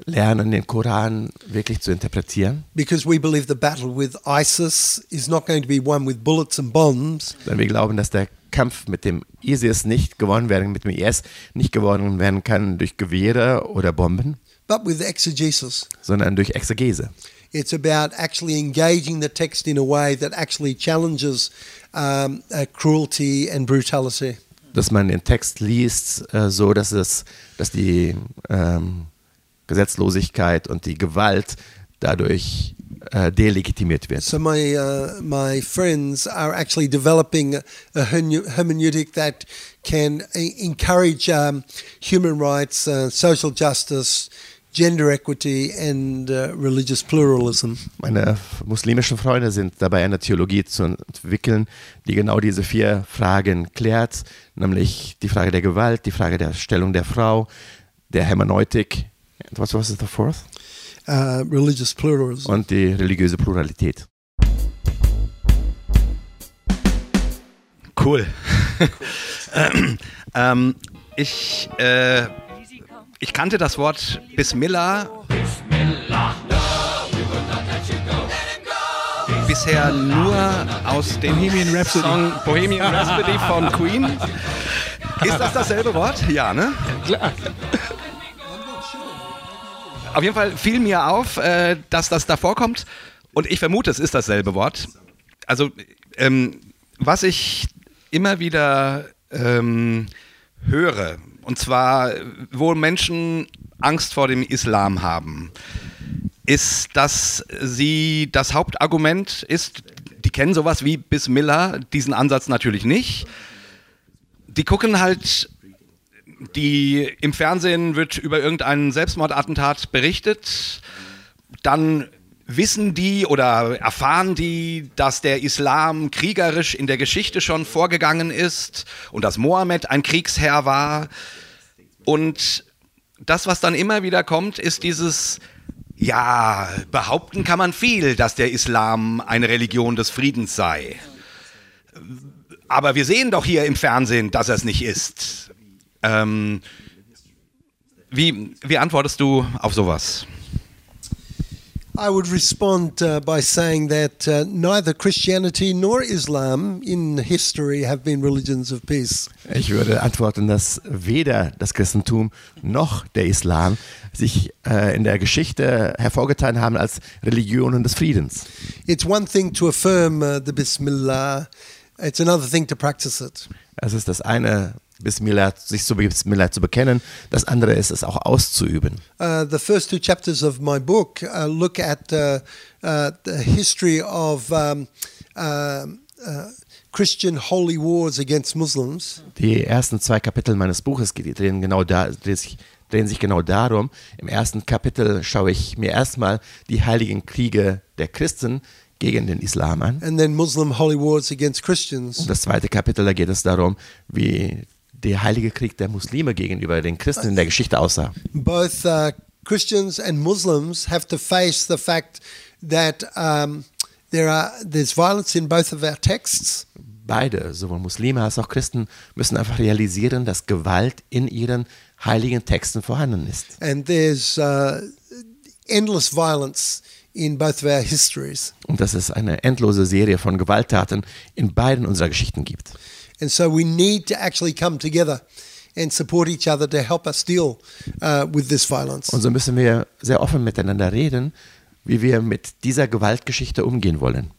lernen, den Koran wirklich zu interpretieren. Because we believe the battle with ISIS is not going to be won with bullets and bombs, Denn wir glauben, dass der Kampf mit dem ISIS nicht gewonnen werden, mit dem IS nicht gewonnen werden kann durch Gewehre oder Bomben, but with exegesis. sondern durch Exegese. It's about actually engaging the text in a way that actually challenges um, uh, cruelty and brutality. Dass man den Text liest, äh, so dass es, dass die ähm, Gesetzlosigkeit und die Gewalt dadurch äh, delegitimiert wird. So my uh, my friends are actually developing a, hermeneutic that can e- encourage um, human rights, uh, social justice, gender equity and uh, religious pluralism. Meine muslimischen Freunde sind dabei, eine Theologie zu entwickeln, die genau diese vier Fragen klärt, nämlich die Frage der Gewalt, die Frage der Stellung der Frau, der Hermeneutik, and what was the fourth? Uh, religious pluralism. Und die religiöse Pluralität. Cool. [LAUGHS] ähm, ich, äh, ich kannte das Wort Bismillah. Bisher nur aus dem Bohemian Rhapsody. Song Bohemian Rhapsody von Queen. Ist das dasselbe Wort? Ja, ne? Klar. Auf jeden Fall fiel mir auf, äh, dass das da vorkommt und ich vermute, es ist dasselbe Wort. Also, ähm, was ich immer wieder ähm, höre, und zwar, wo Menschen Angst vor dem Islam haben, ist, dass sie das Hauptargument ist, die kennen sowas wie Bismillah, diesen Ansatz natürlich nicht. Die gucken halt die im Fernsehen wird über irgendein Selbstmordattentat berichtet, dann wissen die oder erfahren die, dass der Islam kriegerisch in der Geschichte schon vorgegangen ist und dass Mohammed ein Kriegsherr war. Und das, was dann immer wieder kommt, ist dieses, ja, behaupten kann man viel, dass der Islam eine Religion des Friedens sei. Aber wir sehen doch hier im Fernsehen, dass er es nicht ist. Ähm, wie, wie antwortest du auf sowas? I would respond uh, by saying that uh, neither Christianity nor Islam in history have been religions of peace. Ich würde antworten, dass weder das Christentum noch der Islam sich äh, in der Geschichte hervorgetan haben als Religionen des Friedens. It's one thing to affirm uh, the Bismillah, it's another thing to practice it. Es ist das eine, Bismillah, sich zu Bismillah zu bekennen, das andere ist es auch auszuüben. Uh, the first two chapters of my book uh, look at uh, uh, the history of um, uh, uh, Christian holy wars against Muslims. Die ersten zwei Kapitel meines Buches drehen, genau da, drehen, sich, drehen sich genau darum. Im ersten Kapitel schaue ich mir erstmal die heiligen Kriege der Christen gegen den Islam an. And then Muslim holy wars against Christians. Und das zweite Kapitel, da geht es darum, wie der heilige Krieg der Muslime gegenüber den Christen in der Geschichte aussah. Both uh, Christians and Muslims have to face the fact that um, there are there's violence in both of our texts. Beide, sowohl Muslime als auch Christen, müssen einfach realisieren, dass Gewalt in ihren heiligen Texten vorhanden ist. and there's uh, endless violence in both of our histories. Und dass es eine endlose Serie von Gewalttaten in beiden unserer Geschichten gibt. And so we need to actually come together and support each other to help us deal uh, with this violence. Und so müssen wir sehr offen miteinander reden, wie wir mit dieser Gewaltgeschichte umgehen wollen.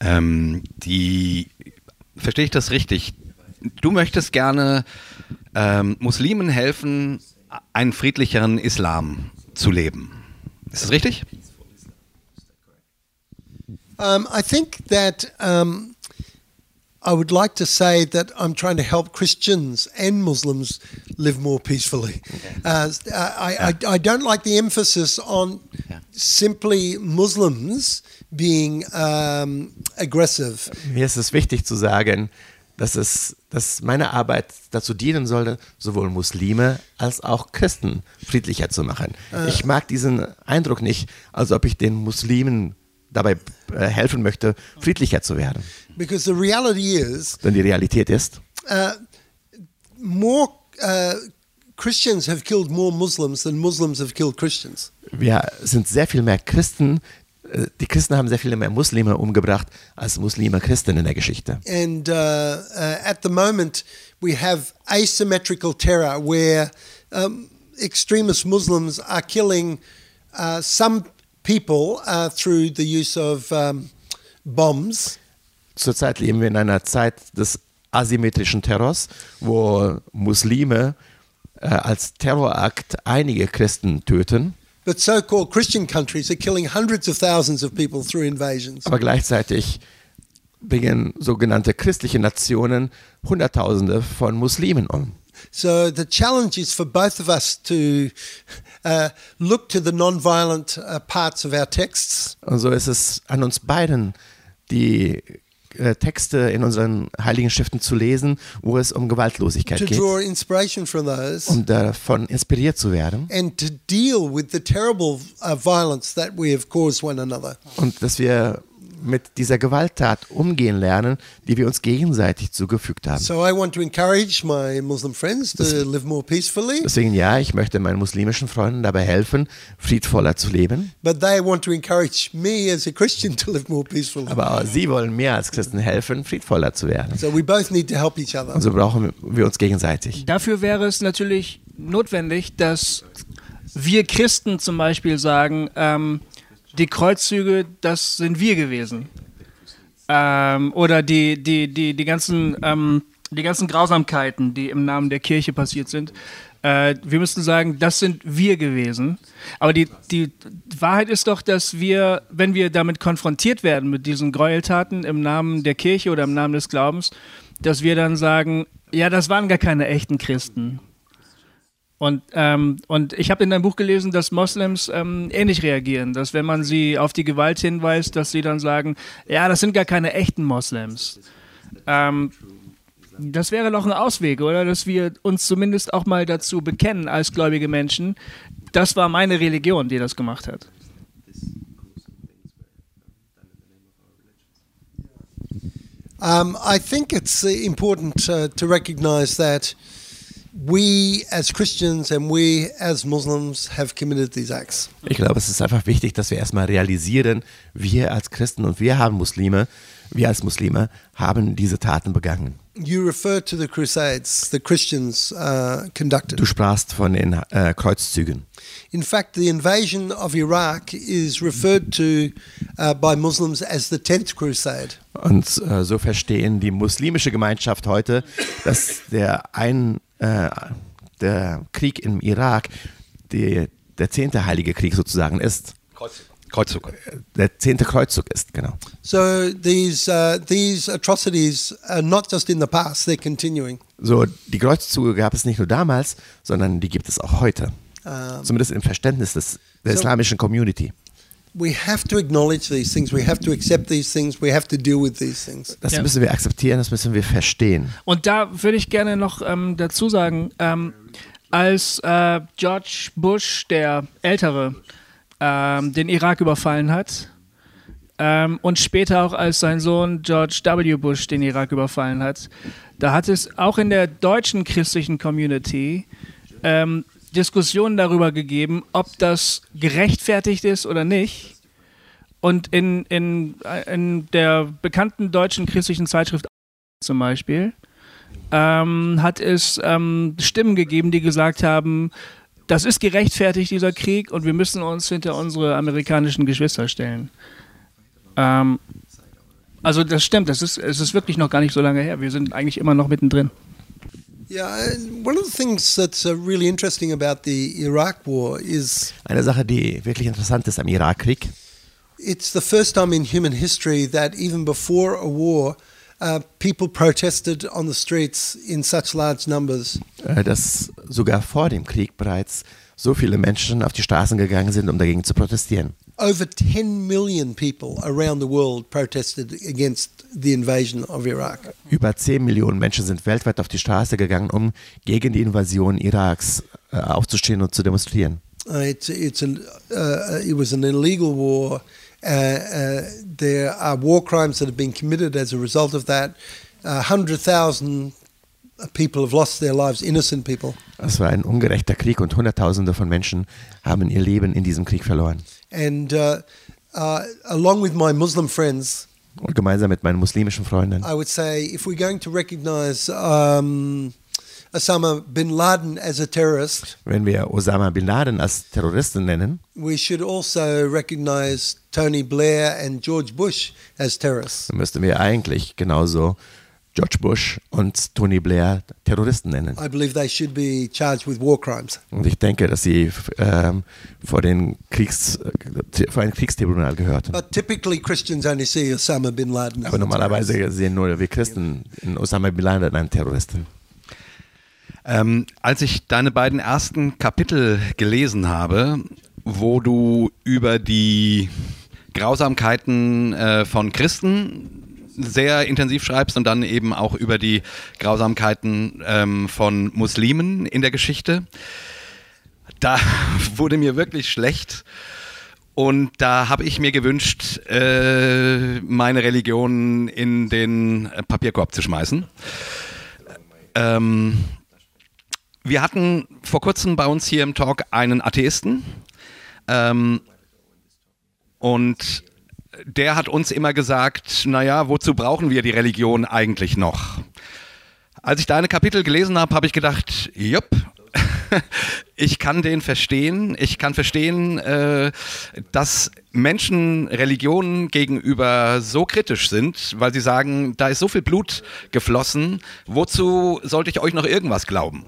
Ähm, die, verstehe ich das richtig? Du möchtest gerne ähm, Muslimen helfen, einen friedlicheren Islam zu leben. Ist das richtig? Um, I think that um, I would like to say that I'm trying to help Christians and Muslims live more peacefully. Uh, I, I, I don't like the emphasis on simply Muslims being um, aggressive. Mir ist es wichtig zu sagen, dass, es, dass meine Arbeit dazu dienen sollte, sowohl Muslime als auch Christen friedlicher zu machen. Ich mag diesen Eindruck nicht, als ob ich den Muslimen dabei äh, helfen möchte, friedlicher zu werden. Because the reality is, Denn die Realität ist, uh, more uh, Christians have killed more Muslims than Muslims have killed Christians. wir sind sehr viel mehr Christen, äh, die Christen haben sehr viele mehr Muslime umgebracht als Muslime Christen in der Geschichte. And uh, uh, at the moment, we have asymmetrical terror where um, extremist Muslims are killing uh, some people uh, through the use of um, bombs. Zurzeit leben wir in einer Zeit des asymmetrischen Terrors, wo Muslime äh, als Terrorakt einige Christen töten, But so called Christian countries are killing hundreds of thousands of people through invasions. aber gleichzeitig bringen sogenannte christliche Nationen Hunderttausende von Muslimen um. So the challenge is for both of us to uh, look to the non-violent uh, parts of our texts Und so ist es an uns beiden, die äh, Texte in unseren heiligen Schriften zu lesen, wo es um Gewaltlosigkeit to geht, draw inspiration from those um davon inspiriert zu werden and to deal with the terrible uh, violence that we have caused one another. und dass wir mit dieser Gewalttat umgehen lernen, die wir uns gegenseitig zugefügt haben. So I want to encourage my Muslim friends to live more peacefully, Deswegen ja, ich möchte meinen muslimischen Freunden dabei helfen, friedvoller zu leben. but they want to encourage me as a Christian to live more peacefully. Aber sie wollen mir als Christen helfen, friedvoller zu werden. So we both need to help each other. Und so brauchen wir uns gegenseitig. Dafür wäre es natürlich notwendig, dass wir Christen zum Beispiel sagen, ähm, die Kreuzzüge, das sind wir gewesen. Ähm, oder die, die, die, die, ganzen, ähm, die ganzen Grausamkeiten, die im Namen der Kirche passiert sind. Äh, wir müssen sagen, das sind wir gewesen. Aber die, die Wahrheit ist doch, dass wir, wenn wir damit konfrontiert werden, mit diesen Gräueltaten im Namen der Kirche oder im Namen des Glaubens, dass wir dann sagen, ja, das waren gar keine echten Christen. Und, ähm, und ich habe in deinem Buch gelesen, dass Moslems ähm, ähnlich reagieren, dass wenn man sie auf die Gewalt hinweist, dass sie dann sagen, ja, das sind gar keine echten Moslems. Ähm, das wäre doch ein Ausweg, oder? Dass wir uns zumindest auch mal dazu bekennen als gläubige Menschen, das war meine Religion, die das gemacht hat. Um, I think it's uh, important uh, to recognize that we as Christians and we as Muslims have committed these acts. Ich glaube, es ist einfach wichtig, dass wir erstmal realisieren, wir als Christen und wir haben Muslime, wir als Muslime haben diese Taten begangen. You refer to the Crusades the Christians uh, conducted. Du sprachst von den äh, Kreuzzügen. In fact, the invasion of Iraq is referred to uh, by Muslims as the 10th Crusade. Und äh, so verstehen die muslimische Gemeinschaft heute, dass der ein äh, der Krieg im Irak die, der zehnte heilige Krieg sozusagen ist. Kreuzzug. Der zehnte Kreuzzug ist, genau. So these uh, these atrocities are not just in the past; they're continuing. So, die Kreuzzüge gab es nicht nur damals, sondern die gibt es auch heute. Um, Zumindest im Verständnis des, der So- islamischen Community. We have to acknowledge these things. We have to accept these things. We have to deal with these things. Das Ja. müssen wir akzeptieren, das müssen wir verstehen. Und da würde ich gerne noch ähm, dazu sagen, ähm, als äh, George Bush, der Ältere, ähm, den Irak überfallen hat ähm, und später auch als sein Sohn George W. Bush den Irak überfallen hat, da hat es auch in der deutschen christlichen Community ähm, Diskussionen darüber gegeben, ob das gerechtfertigt ist oder nicht. Und in, in, in der bekannten deutschen christlichen Zeitschrift zum Beispiel, ähm, hat es ähm, Stimmen gegeben, die gesagt haben, das ist gerechtfertigt, dieser Krieg, und wir müssen uns hinter unsere amerikanischen Geschwister stellen. Ähm, also das stimmt, das ist, es ist wirklich noch gar nicht so lange her. Wir sind eigentlich immer noch mittendrin. Eine Sache, die wirklich interessant ist am Irakkrieg, it's the first time in human history that even before a war, uh, people protested on the streets in such large numbers. äh, dass sogar vor dem Krieg bereits so viele Menschen auf die Straßen gegangen sind, um dagegen zu protestieren. Over 10 million people around the world protested against the invasion of Iraq. Über 10 Millionen Menschen sind weltweit auf die Straße gegangen, um gegen die Invasion Iraks äh, aufzustehen und zu demonstrieren. Uh, it's it's an uh, it was an illegal war. Uh, uh, there are war crimes that have been committed as a result of that. Uh, Hundred thousand people have lost their lives, innocent people, Es war ein ungerechter Krieg und Hunderttausende von Menschen haben ihr Leben in diesem Krieg verloren. and uh, uh, along with my Muslim friends, Und gemeinsam mit meinen muslimischen Freunden I would say if we're going to recognize um, Osama bin Laden as a terrorist, Wenn wir Osama Bin Laden als Terroristen nennen, we should also recognize Tony Blair and George Bush as terrorists. dann müssten wir eigentlich genauso George Bush und Tony Blair Terroristen nennen. I believe they should be charged with war crimes. Und ich denke, dass sie ähm, vor, den Kriegs, äh, vor ein Kriegstribunal gehörten. But typically Christians only see Osama bin Laden. as Aber a normalerweise sehen nur wir Christen in Osama Bin Laden einen Terroristen. Ähm, als ich deine beiden ersten Kapitel gelesen habe, wo du über die Grausamkeiten äh, von Christen sehr intensiv schreibst und dann eben auch über die Grausamkeiten ähm, von Muslimen in der Geschichte, da [LAUGHS] wurde mir wirklich schlecht. Und da habe ich mir gewünscht, äh, meine Religion in den Papierkorb zu schmeißen. Ähm, wir hatten vor kurzem bei uns hier im Talk einen Atheisten. Ähm, und der hat uns immer gesagt, naja, wozu brauchen wir die Religion eigentlich noch? Als ich deine Kapitel gelesen habe, habe ich gedacht, jupp, [LAUGHS] ich kann den verstehen. Ich kann verstehen, äh, dass Menschen Religionen gegenüber so kritisch sind, weil sie sagen, da ist so viel Blut geflossen, wozu sollte ich euch noch irgendwas glauben?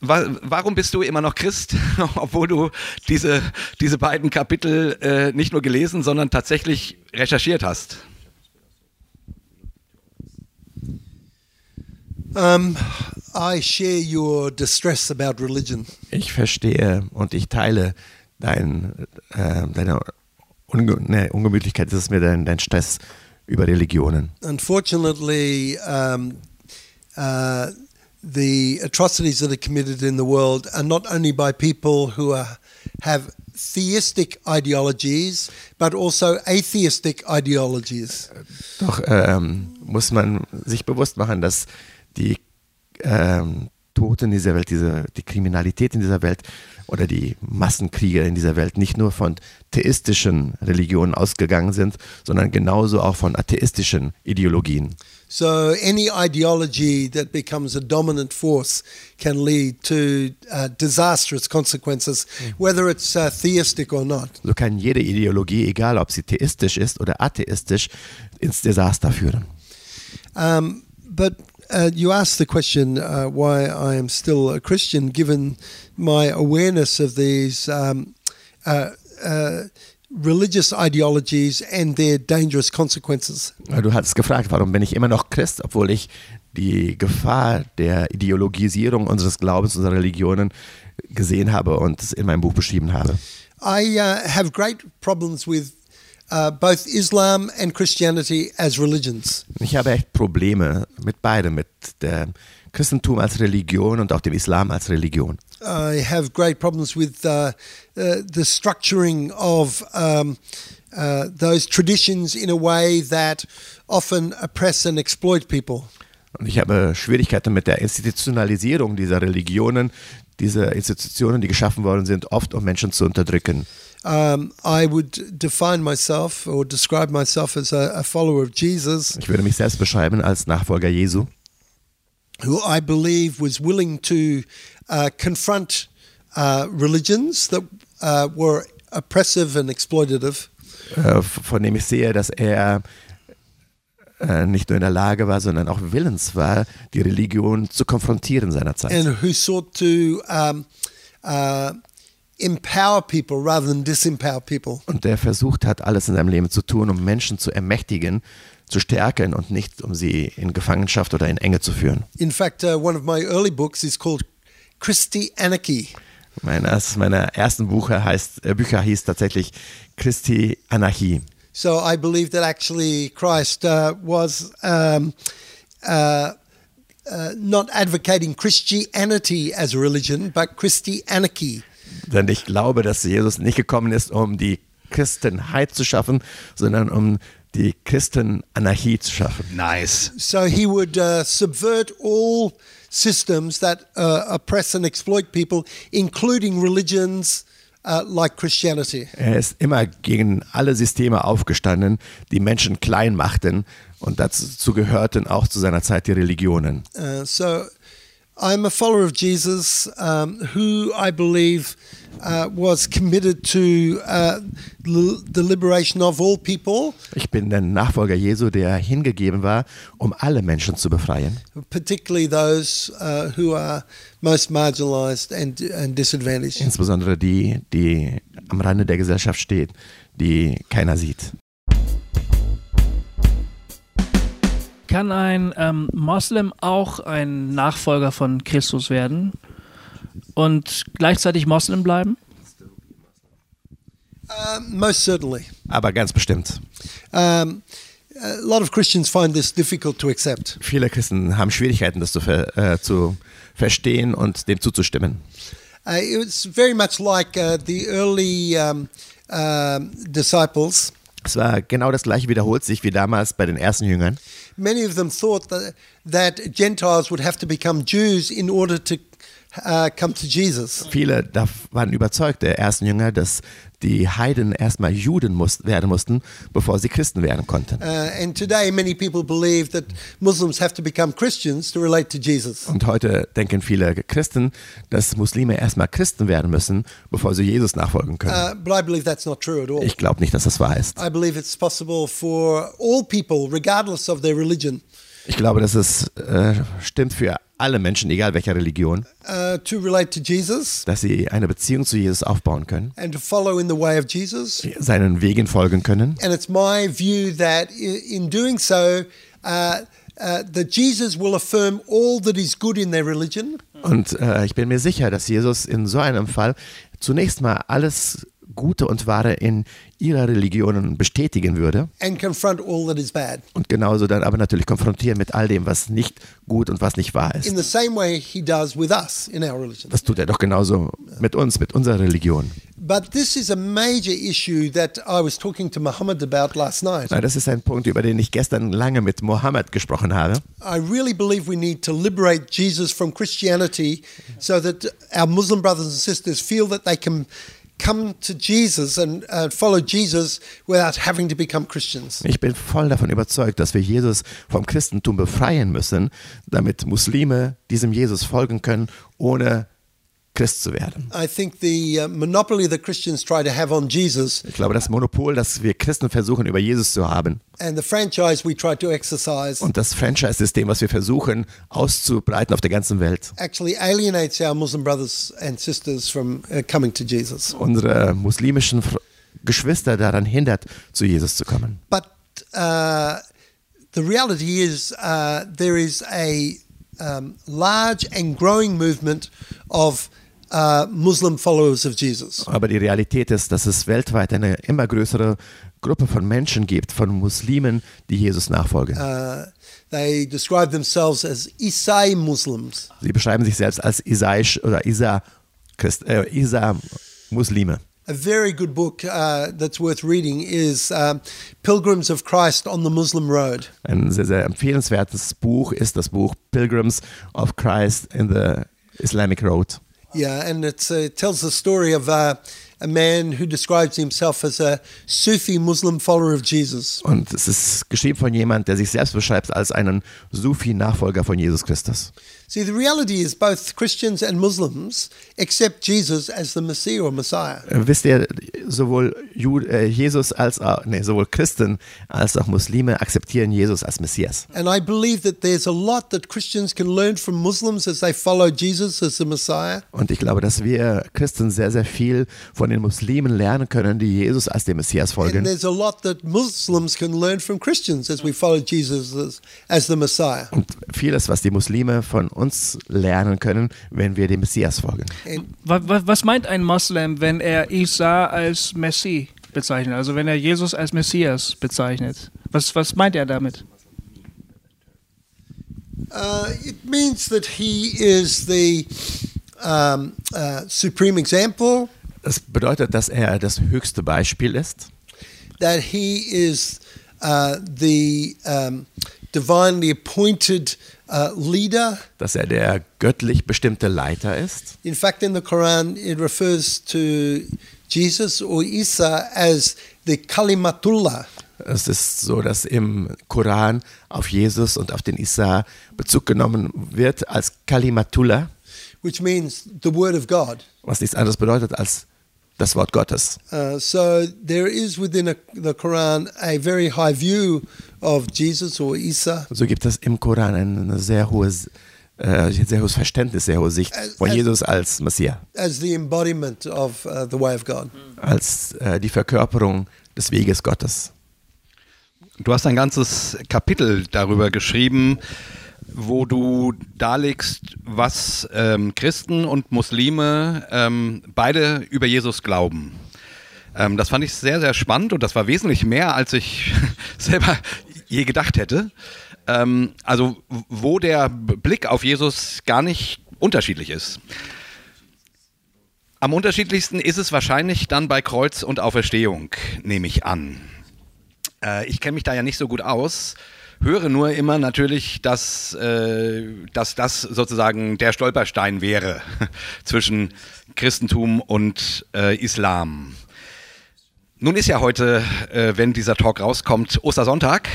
Wa- Warum bist du immer noch Christ, [LAUGHS] obwohl du diese, diese beiden Kapitel äh, nicht nur gelesen, sondern tatsächlich recherchiert hast? Um, I share your distress about religion. Ich verstehe und ich teile dein, äh, deine Unge ne, Ungemütlichkeit, das ist mir dein, dein Stress über Religionen. Unfortunately, um, uh, the atrocities that are committed in the world are not only by people who are, have theistic ideologies, but also atheistic ideologies. Doch ähm, muss man sich bewusst machen, dass die ähm, Toten in dieser Welt, diese, die Kriminalität in dieser Welt oder die Massenkriege in dieser Welt nicht nur von theistischen Religionen ausgegangen sind, sondern genauso auch von atheistischen Ideologien. So, any ideology that becomes a dominant force can lead to uh, disastrous consequences, whether it's uh, theistic or not. So kann jede Ideologie, egal ob sie theistisch ist oder atheistisch, ins Desaster führen. Um, but uh, you asked the question uh, why I am still a Christian, given my awareness of these um, uh, uh, religious ideologies and their dangerous consequences. Du hattest gefragt, warum bin ich immer noch Christ, obwohl ich die Gefahr der Ideologisierung unseres Glaubens, unserer Religionen gesehen habe und es in meinem Buch beschrieben habe. I uh, have great problems with uh, both Islam and Christianity as religions. Ich habe echt Probleme mit beidem, mit dem Christentum als Religion und auch dem Islam als Religion. I have great problems with uh, uh, the structuring of um, uh, those traditions in a way that often oppress and exploit people. Und ich habe Schwierigkeiten mit der Institutionalisierung dieser Religionen, dieser Institutionen, die geschaffen worden sind, oft um Menschen zu unterdrücken. Um, I would define myself or describe myself as a, a follower of Jesus, Ich würde mich selbst beschreiben als Nachfolger Jesu, who I believe was willing to uh, confront uh, religions that uh, were oppressive and exploitative. äh, von dem ich sehe, dass er äh, nicht nur in der Lage war, sondern auch willens war, die Religion zu konfrontieren seinerzeit. and who sought to um, uh, empower people rather than disempower people. Und der versucht hat, alles in seinem Leben zu tun, um Menschen zu ermächtigen, zu stärken und nicht, um sie in Gefangenschaft oder in Enge zu führen. In fact, uh, one of my early books is called Christi Anarchy. Mein, erstes meiner ersten Bücher, heißt, äh, Bücher hieß tatsächlich Christi Anarchie. So I believe that actually Christ uh, was um, uh, uh, not advocating Christianity as a religion, but Christi Anarchy. Denn ich glaube, dass Jesus nicht gekommen ist, um die Christenheit zu schaffen, sondern um die Christenanarchie zu schaffen. Nice. So he would uh, subvert all systems that uh, oppress and exploit people, including religions uh, like Christianity. Er ist immer gegen alle Systeme aufgestanden, die Menschen klein machten und dazu gehörten auch zu seiner Zeit die Religionen. Uh, so I'm a follower of Jesus um, who I believe uh, was committed to uh, the liberation of all people, Ich bin der Nachfolger Jesu, der hingegeben war, um alle Menschen zu befreien, particularly those uh, who are most marginalized and, and disadvantaged. insbesondere die, die am Rande der Gesellschaft stehen, die keiner sieht. Kann ein ähm, Moslem auch ein Nachfolger von Christus werden und gleichzeitig Moslem bleiben? Um, most certainly. Aber ganz bestimmt. Um, a lot of Christians find this difficult to accept. Viele Christen haben Schwierigkeiten, das zu, ver, äh, zu verstehen und dem zuzustimmen. Uh, it's very much like uh, the early um, um, disciples. Es war genau das gleiche wiederholt sich wie damals bei den ersten Jüngern. Many of them thought that, that Gentiles would have to become Jews in order to uh, come to Jesus. Viele waren überzeugt, der ersten Jünger, dass die Heiden erstmal Juden muss, werden mussten, bevor sie Christen werden konnten. Uh, and today, many people believe that Muslims have to become Christians to relate to Jesus. Und heute denken viele Christen, dass Muslime erstmal Christen werden müssen, bevor sie Jesus nachfolgen können. Uh, but I believe that's not true at all. Ich glaube nicht, dass das wahr ist. I believe it's possible for all people, regardless of their religion, Ich glaube, dass es äh, stimmt für alle Menschen, egal welcher Religion, uh, to relate to Jesus dass sie eine Beziehung zu Jesus aufbauen können, and to follow in the way of Jesus. seinen Wegen folgen können. And it's my view that in doing so, uh, uh, that Jesus will affirm all that is good in their religion Und äh, ich bin mir sicher, dass Jesus in so einem Fall zunächst mal alles Gute und Wahre in ihrer Religion bestätigen würde and confront all that is bad. und genauso dann aber natürlich konfrontieren mit all dem, was nicht gut und was nicht wahr ist. Das tut er doch genauso mit uns, mit unserer Religion. But this is a major issue that I was talking to Muhammad about last night. Das ist ein Punkt, über den ich gestern lange mit Mohammed gesprochen habe. I really believe we need to liberate Jesus from Christianity so that our Muslim brothers and sisters feel that they can come to Jesus and uh, follow Jesus without having to become Christians. Ich bin voll davon überzeugt, dass wir Jesus vom Christentum befreien müssen, damit Muslime diesem Jesus folgen können, ohne Christ zu werden. I think the uh, monopoly that Christians try to have on Jesus Ich glaube, das Monopol, das wir Christen versuchen, über Jesus zu haben, and the franchise we try to exercise und das Franchise-System, was wir versuchen auszubreiten auf der ganzen Welt, actually alienates our Muslim brothers and sisters from uh, coming to Jesus. unsere muslimischen Geschwister daran hindert, zu Jesus zu kommen. But uh, the reality is, uh, there is a um, large and growing movement of uh, Muslim followers of Jesus. Aber die Realität ist, dass es weltweit eine immer größere Gruppe von Menschen gibt, von Muslimen, die Jesus nachfolgen. Uh, they describe themselves as Isai Muslims. Sie beschreiben sich selbst als Isaisch oder Isa, Christ, äh, Isa Muslime. A very good book uh, that's worth reading is um, Pilgrims of Christ on the Muslim Road. Ein sehr, sehr empfehlenswertes Buch ist das Buch Pilgrims of Christ in the Islamic Road. Yeah, and uh, it tells the story of uh, a man who describes himself as a Sufi Muslim follower of Jesus. Und es ist geschrieben von jemand, der sich selbst beschreibt als einen Sufi-Nachfolger von Jesus Christus. See, the reality is both Christians and Muslims accept Jesus as the Messiah or Messiah. Äh, Wisst ihr, sowohl Ju äh, Jesus als auch, nee, sowohl Christen als auch Muslime akzeptieren Jesus als Messias. And I believe that there's a lot that Christians can learn from Muslims as they follow Jesus as the Messiah. Und ich glaube, dass wir Christen sehr, sehr viel von den Muslimen lernen können, die Jesus als dem Messias And folgen. there's a lot that Muslims can learn from Christians as we follow Jesus as, as the Messiah. Und vieles, was die Muslime von uns lernen können, wenn wir dem Messias folgen. Was meint ein Moslem, wenn er Isa als Messi bezeichnet? Also wenn er Jesus als Messias bezeichnet? Was, was meint er damit? uh, it means that he is the um, uh, supreme example, Das bedeutet, dass er das höchste Beispiel ist, that he is uh, the um, divinely appointed leader. dass er der göttlich bestimmte Leiter ist. In fact, in the Quran, it refers to Jesus or Isa as the Kalimatullah. Es ist so, dass im Koran auf Jesus und auf den Isa Bezug genommen wird als Kalimatullah, which means the word of God. was nichts anderes bedeutet als das Wort Gottes. Uh, so there is within a, the Quran a very high view of Jesus or Isa So gibt es im Koran ein sehr hohes, äh, sehr hohes Verständnis, sehr hohe Sicht von as- Jesus als Messias, as the embodiment of uh, the way of God. als äh, die Verkörperung des Weges Gottes. Du hast ein ganzes Kapitel darüber geschrieben, wo du darlegst, was ähm, Christen und Muslime ähm, beide über Jesus glauben. Ähm, das fand ich sehr, sehr spannend und das war wesentlich mehr, als ich [LAUGHS] selber je gedacht hätte. Ähm, also wo der Blick auf Jesus gar nicht unterschiedlich ist. Am unterschiedlichsten ist es wahrscheinlich dann bei Kreuz und Auferstehung, nehme ich an. Äh, ich kenne mich da ja nicht so gut aus, höre nur immer natürlich, dass, äh, dass das sozusagen der Stolperstein wäre [LAUGHS] zwischen Christentum und äh, Islam. Nun ist ja heute, äh, wenn dieser Talk rauskommt, Ostersonntag.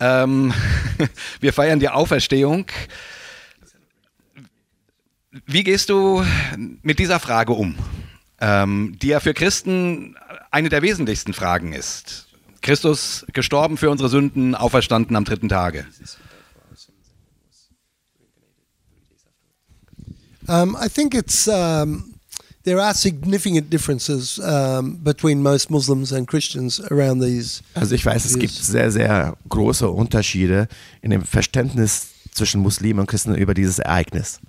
Ähm, [LAUGHS] wir feiern die Auferstehung. Wie gehst du mit dieser Frage um, ähm, die ja für Christen eine der wesentlichsten Fragen ist? Christus gestorben für unsere Sünden, auferstanden am dritten Tage. Um, I think it's um, there are significant differences um, between most Muslims and Christians around these. Also ich weiß, es gibt sehr, sehr große Unterschiede in dem Verständnis zwischen Muslimen und Christen über dieses Ereignis.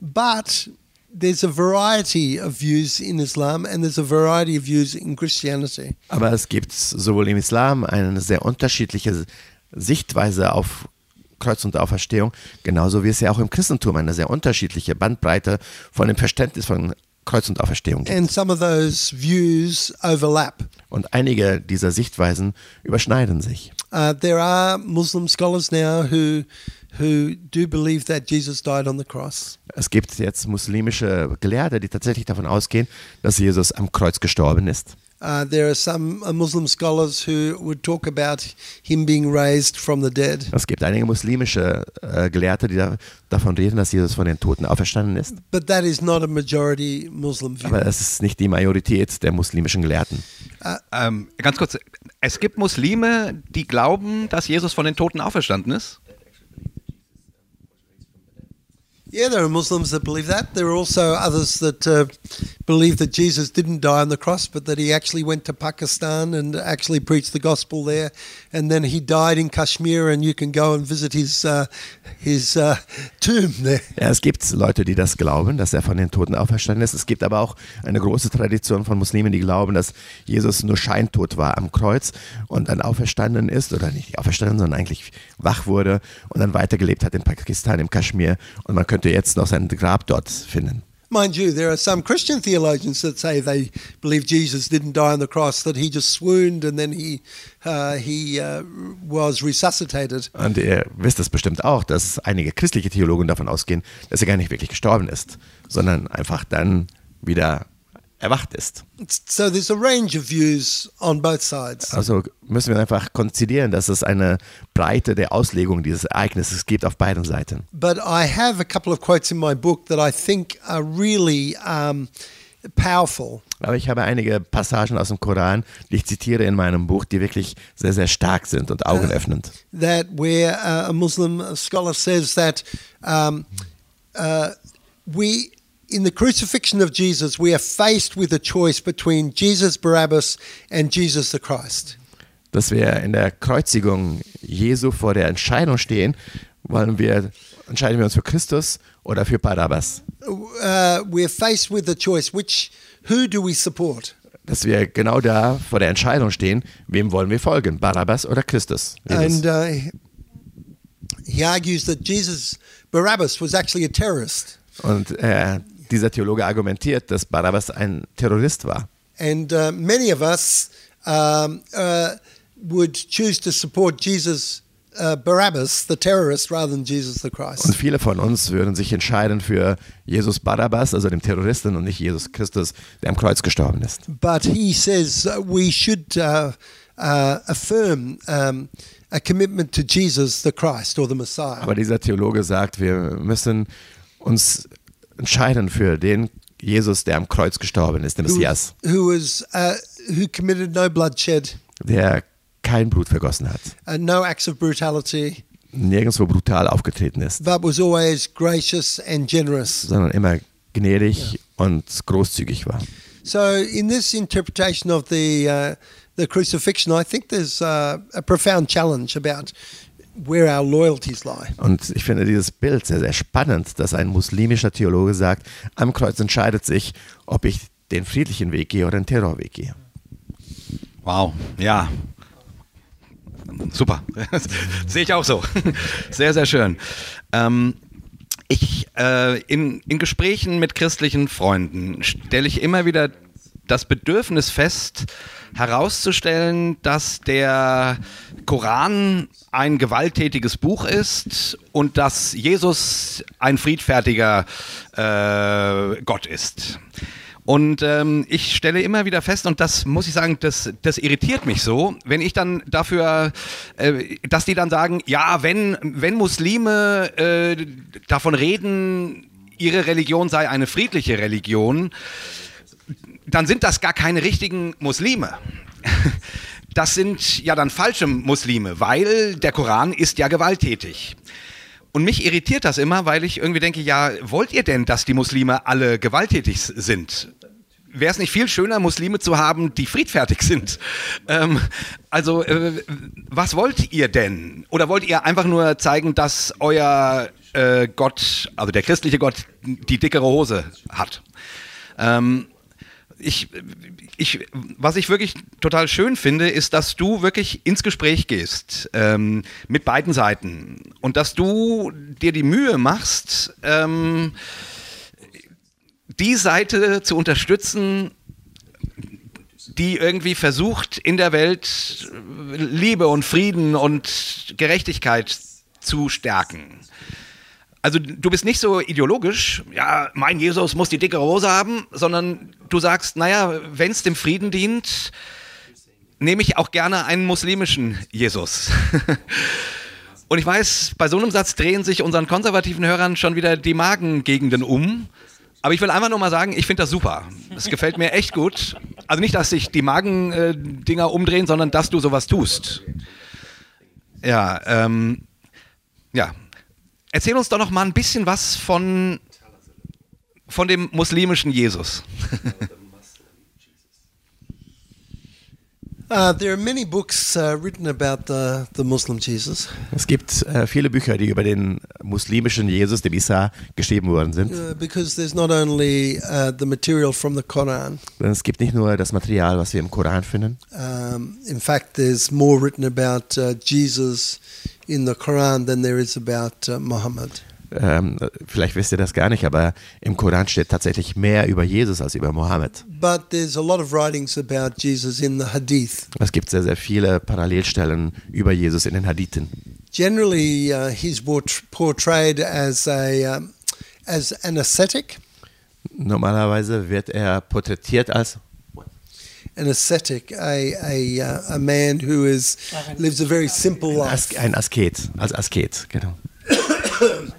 But there's a variety of views in Islam and there's a variety of views in Christianity. Aber es gibt sowohl im Islam eine sehr unterschiedliche Sichtweise auf Kreuz und Auferstehung, genauso wie es ja auch im Christentum eine sehr unterschiedliche Bandbreite von dem Verständnis von Kreuz und Auferstehung gibt. And some of those views overlap. Und einige dieser Sichtweisen überschneiden sich. Uh, there are Muslim scholars now who who do believe that Jesus died on the cross. Es gibt jetzt muslimische Gelehrte, die tatsächlich davon ausgehen, dass Jesus am Kreuz gestorben ist. Uh, there are some uh, Muslim scholars who would talk about him being raised from the dead. Es gibt einige muslimische äh, Gelehrte, die da, davon reden, dass Jesus von den Toten auferstanden ist. But that is not a majority Muslim view. Aber es ist nicht die Majorität der muslimischen Gelehrten. Ähm, ganz kurz, es gibt Muslime, die glauben, dass Jesus von den Toten auferstanden ist. Yeah, there are Muslims that believe that. There are also others that uh, believe that Jesus didn't die on the cross, but that he actually went to Pakistan and actually preached the gospel there, and then he died in Kashmir, and you can go and visit his uh, his uh, tomb there. Ja, es gibt Leute, die das glauben, dass er von den Toten auferstanden ist. Es gibt aber auch eine große Tradition von Muslimen, die glauben, dass Jesus nur scheintot war am Kreuz und dann auferstanden ist, oder nicht auferstanden, sondern eigentlich wach wurde und dann weitergelebt hat in Pakistan, im Kaschmir. Und man könnte jetzt noch sein Grab dort finden. Mind you, there are some Christian theologians that say they believe Jesus didn't die on the cross; that he just swooned and then he uh, he uh, was resuscitated. Und ihr wisst es bestimmt auch, dass einige christliche Theologen davon ausgehen, dass er gar nicht wirklich gestorben ist, sondern einfach dann wieder erwacht ist. So there's a range of views on both sides. Also müssen wir einfach konzidieren, dass es eine Breite der Auslegung dieses Ereignisses gibt auf beiden Seiten. But I have a couple of quotes in my book that I think are really um, powerful. Aber ich habe einige Passagen aus dem Koran, die ich zitiere in meinem Buch, die wirklich sehr, sehr stark sind und augenöffnend. That where uh, a Muslim scholar says that um, uh, we, in the crucifixion of Jesus, we are faced with a choice between Jesus Barabbas and Jesus the Christ. Dass wir in der Kreuzigung Jesu vor der Entscheidung stehen, wollen wir, entscheiden wir uns für Christus oder für Barabbas. Uh, we're faced with a choice. Which, who do we support? Dass wir genau da vor der Entscheidung stehen, wem wollen wir folgen, Barabbas oder Christus. Jesus. And uh, he argues that Jesus Barabbas was actually a terrorist. Und äh, dieser Theologe argumentiert, dass Barabbas ein Terrorist war. And uh, many of us um, uh, would choose to support Jesus uh, Barabbas, the terrorist, rather than Jesus the Und Christ. viele von uns würden sich entscheiden für Jesus Barabbas, also dem Terroristen, und nicht Jesus Christus, der am Kreuz gestorben ist. But he says uh, we should uh, uh, affirm um, a commitment to Jesus, the Christ or the Messiah. Aber dieser Theologe sagt, wir müssen uns entscheiden für den Jesus, der am Kreuz gestorben ist, who, Messias, who was uh, who committed no bloodshed, der kein Blut vergossen hat, uh, no acts of brutality, nirgendwo brutal aufgetreten ist, but was always gracious and generous. sondern immer gnädig und großzügig war. So, in this interpretation of the uh, the crucifixion, I think there's uh, a profound challenge about where our loyalties lie. Und ich finde dieses Bild sehr, sehr spannend, dass ein muslimischer Theologe sagt, am Kreuz entscheidet sich, ob ich den friedlichen Weg gehe oder den Terrorweg gehe. Wow, ja. Super. [LAUGHS] Sehe ich auch so. [LAUGHS] Sehr, sehr schön. Ähm, ich, äh, in, in Gesprächen mit christlichen Freunden stelle ich immer wieder das Bedürfnis fest, herauszustellen, dass der Koran ein gewalttätiges Buch ist und dass Jesus ein friedfertiger äh, Gott ist. Und ähm, ich stelle immer wieder fest, und das muss ich sagen, das, das irritiert mich so, wenn ich dann dafür, äh, dass die dann sagen, ja, wenn, wenn Muslime äh, davon reden, ihre Religion sei eine friedliche Religion, dann sind das gar keine richtigen Muslime. [LAUGHS] Das sind ja dann falsche Muslime, weil der Koran ist ja gewalttätig. Und mich irritiert das immer, weil ich irgendwie denke, ja, wollt ihr denn, dass die Muslime alle gewalttätig sind? Wäre es nicht viel schöner, Muslime zu haben, die friedfertig sind? [LAUGHS] Ähm, also, äh, was wollt ihr denn? Oder wollt ihr einfach nur zeigen, dass euer äh, Gott, also der christliche Gott, die dickere Hose hat? Ähm, ich, ich, was ich wirklich total schön finde, ist, dass du wirklich ins Gespräch gehst ähm, mit beiden Seiten und dass du dir die Mühe machst, ähm, die Seite zu unterstützen, die irgendwie versucht, in der Welt Liebe und Frieden und Gerechtigkeit zu stärken. Also du bist nicht so ideologisch, ja, mein Jesus muss die dickere Hose haben, sondern du sagst, naja, wenn es dem Frieden dient, nehme ich auch gerne einen muslimischen Jesus. [LAUGHS] Und ich weiß, bei so einem Satz drehen sich unseren konservativen Hörern schon wieder die Magengegenden um. Aber ich will einfach nur mal sagen, ich finde das super. Das gefällt mir echt gut. Also nicht, dass sich die Magendinger umdrehen, sondern dass du sowas tust. Ja, ähm, ja, Erzähl uns doch noch mal ein bisschen was von, von dem muslimischen Jesus. [LAUGHS] Uh, there are many books uh, written about the, the Muslim Jesus. Es gibt äh, viele Bücher, die über den muslimischen Jesus, dem Isa, geschrieben worden sind. Uh, because there's not only the material from the Quran. Denn es gibt nicht nur das Material, was wir im Koran finden. Um, in fact, there's more written about uh, Jesus in the Quran than there is about uh, Muhammad. Ähm, vielleicht wisst ihr das gar nicht, aber im Koran steht tatsächlich mehr über Jesus als über Mohammed. But there's a lot of writings about Jesus in the Hadith. Es gibt sehr, sehr viele Parallelstellen über Jesus in den Hadithen. Generally, uh, he's port- portrayed as a um, as an ascetic, Normalerweise wird er porträtiert als an ascetic, a a uh, a man who is lives a very simple life, As ein Asket, als Asket, genau.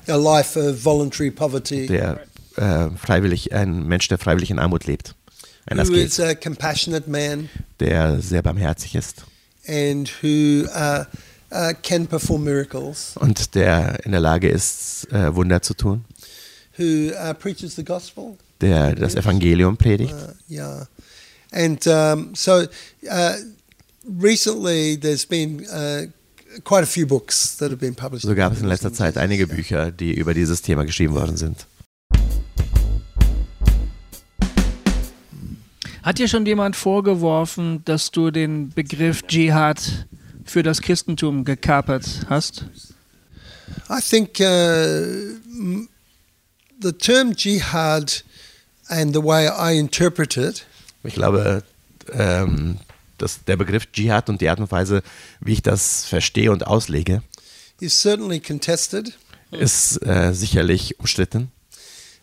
a life of voluntary poverty, Der äh, freiwillig, ein Mensch, der freiwillig in Armut lebt. Ein who is Asket, a compassionate man, der sehr barmherzig ist and who uh, uh, can perform miracles, und der in der Lage ist, äh, Wunder zu tun, who uh, preaches the gospel. der das Evangelium predigt. Uh, yeah, and um, so uh, recently there's been uh, quite a few books that have been published. So gab es in letzter Zeit einige Bücher, die über dieses Thema geschrieben worden sind. Hat dir schon jemand vorgeworfen, dass du den Begriff Dschihad für das Christentum gekapert hast? I think uh, the term jihad and the way I interpret it Ich glaube, ähm, dass der Begriff Dschihad und die Art und Weise, wie ich das verstehe und auslege, is certainly contested. ist äh, sicherlich umstritten.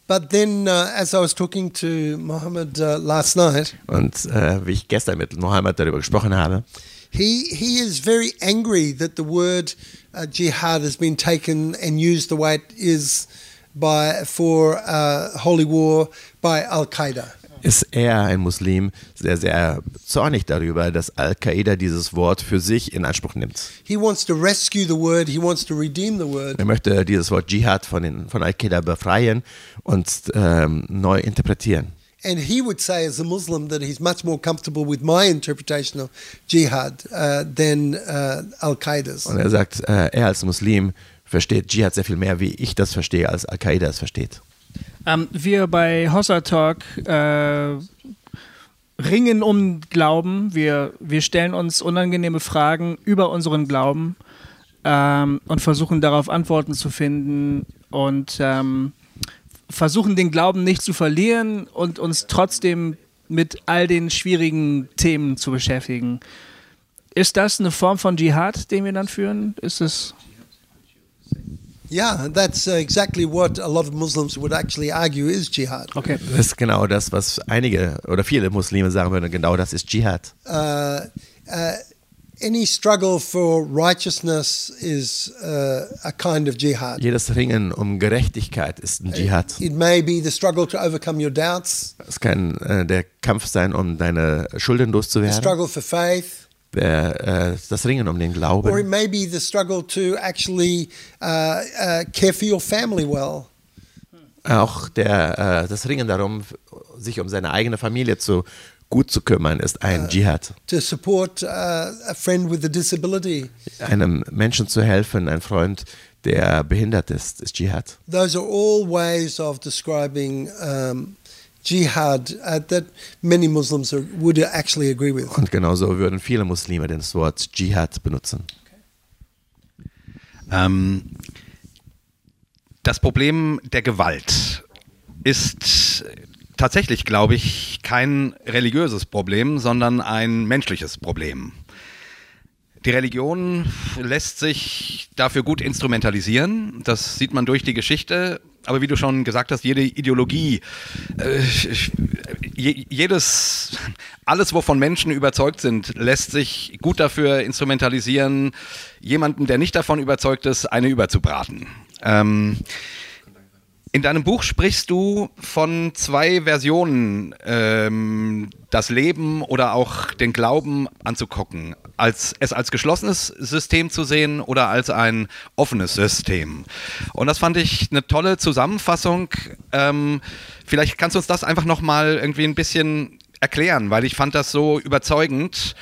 But then, uh, as I was talking to Mohammed uh, last night, Und äh, wie ich gestern mit Mohammed darüber gesprochen habe, he he is very angry that the word uh, jihad has been taken and used the way it is by for uh, holy war by Al Qaeda. Ist er, ein Muslim, sehr, sehr zornig darüber, dass Al-Qaida dieses Wort für sich in Anspruch nimmt. Er möchte dieses Wort Dschihad von, den, von Al-Qaida befreien und ähm, neu interpretieren. And he would say, as a Muslim, that he's much more comfortable with my interpretation of jihad uh, than uh, Al Qaeda's. Und er sagt, äh, er als Muslim versteht Dschihad sehr viel mehr, wie ich das verstehe, als Al-Qaida es versteht. Ähm, wir bei Hossa Talk äh, ringen um Glauben. Wir, wir stellen uns unangenehme Fragen über unseren Glauben ähm, und versuchen darauf Antworten zu finden und ähm, versuchen den Glauben nicht zu verlieren und uns trotzdem mit all den schwierigen Themen zu beschäftigen. Ist das eine Form von Dschihad, den wir dann führen? Ist es Yeah, that's uh, exactly what a lot of Muslims would actually argue is jihad. okay? Das ist genau das, was einige oder viele Muslime sagen würden, genau das ist Dschihad. Uh, uh, any struggle for righteousness is uh, a kind of jihad. Jedes Ringen um Gerechtigkeit ist ein Dschihad. It may be the struggle to overcome your doubts, Es kann äh, der Kampf sein, um deine Schulden the loszuwerden, struggle for faith, das Ringen um den or it Glauben. may be the struggle to actually uh, uh, care for your family well. Auch der, äh, das Ringen darum, sich um seine eigene Familie zu gut zu kümmern, ist ein Dschihad. to support uh, a friend with a disability. Einem Menschen zu helfen, ein Freund, der behindert ist, ist Dschihad. Those are all ways of describing um, jihad uh, that many Muslims are, would actually agree with. Und genauso würden viele Muslime das Wort Dschihad benutzen. Ähm, das Problem der Gewalt ist tatsächlich, glaube ich, kein religiöses Problem, sondern ein menschliches Problem. Die Religion lässt sich dafür gut instrumentalisieren. Das sieht man durch die Geschichte. Aber wie du schon gesagt hast, jede Ideologie, äh, je, jedes, alles, wovon Menschen überzeugt sind, lässt sich gut dafür instrumentalisieren, jemanden, der nicht davon überzeugt ist, eine überzubraten. Ähm, in deinem Buch sprichst du von zwei Versionen, ähm, das Leben oder auch den Glauben anzugucken. Als, es als geschlossenes System zu sehen oder als ein offenes System. Und das fand ich eine tolle Zusammenfassung. Ähm, vielleicht kannst du uns das einfach nochmal irgendwie ein bisschen erklären, weil ich fand das so überzeugend,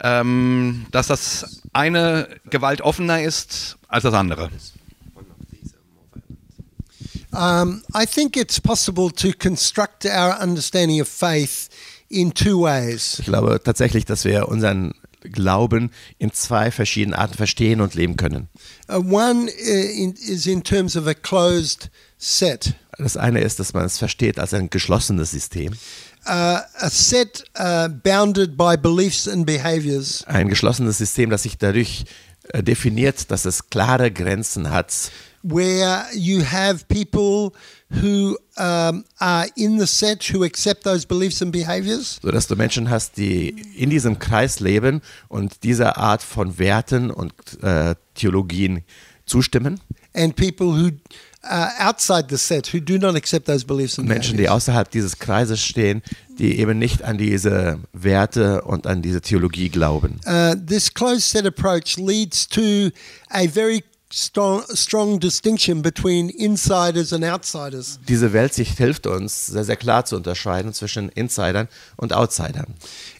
ähm, dass das eine Gewalt offener ist als das andere. Um, I think it's possible to construct our understanding of faith in two ways. Ich glaube tatsächlich, dass wir unseren Glauben in zwei verschiedenen Arten verstehen und leben können. Uh, one uh, is in terms of a closed set. Das eine ist, dass man es versteht als ein geschlossenes System. Uh, a set uh, bounded by beliefs and behaviors Ein geschlossenes System, das sich dadurch äh, definiert, dass es klare Grenzen hat, where you have people who um, are in the set who accept those beliefs and behaviors, sodass du Menschen hast, die in diesem Kreis leben und dieser Art von Werten und äh, Theologien zustimmen. and people who are outside the set who do not accept those beliefs and Menschen, die außerhalb dieses Kreises stehen, die eben nicht an diese Werte und an diese Theologie glauben. Uh, this closed set approach leads to a very strong, strong distinction between insiders and outsiders. Diese Weltsicht hilft uns, sehr, sehr klar zu unterscheiden zwischen Insidern und Outsidern.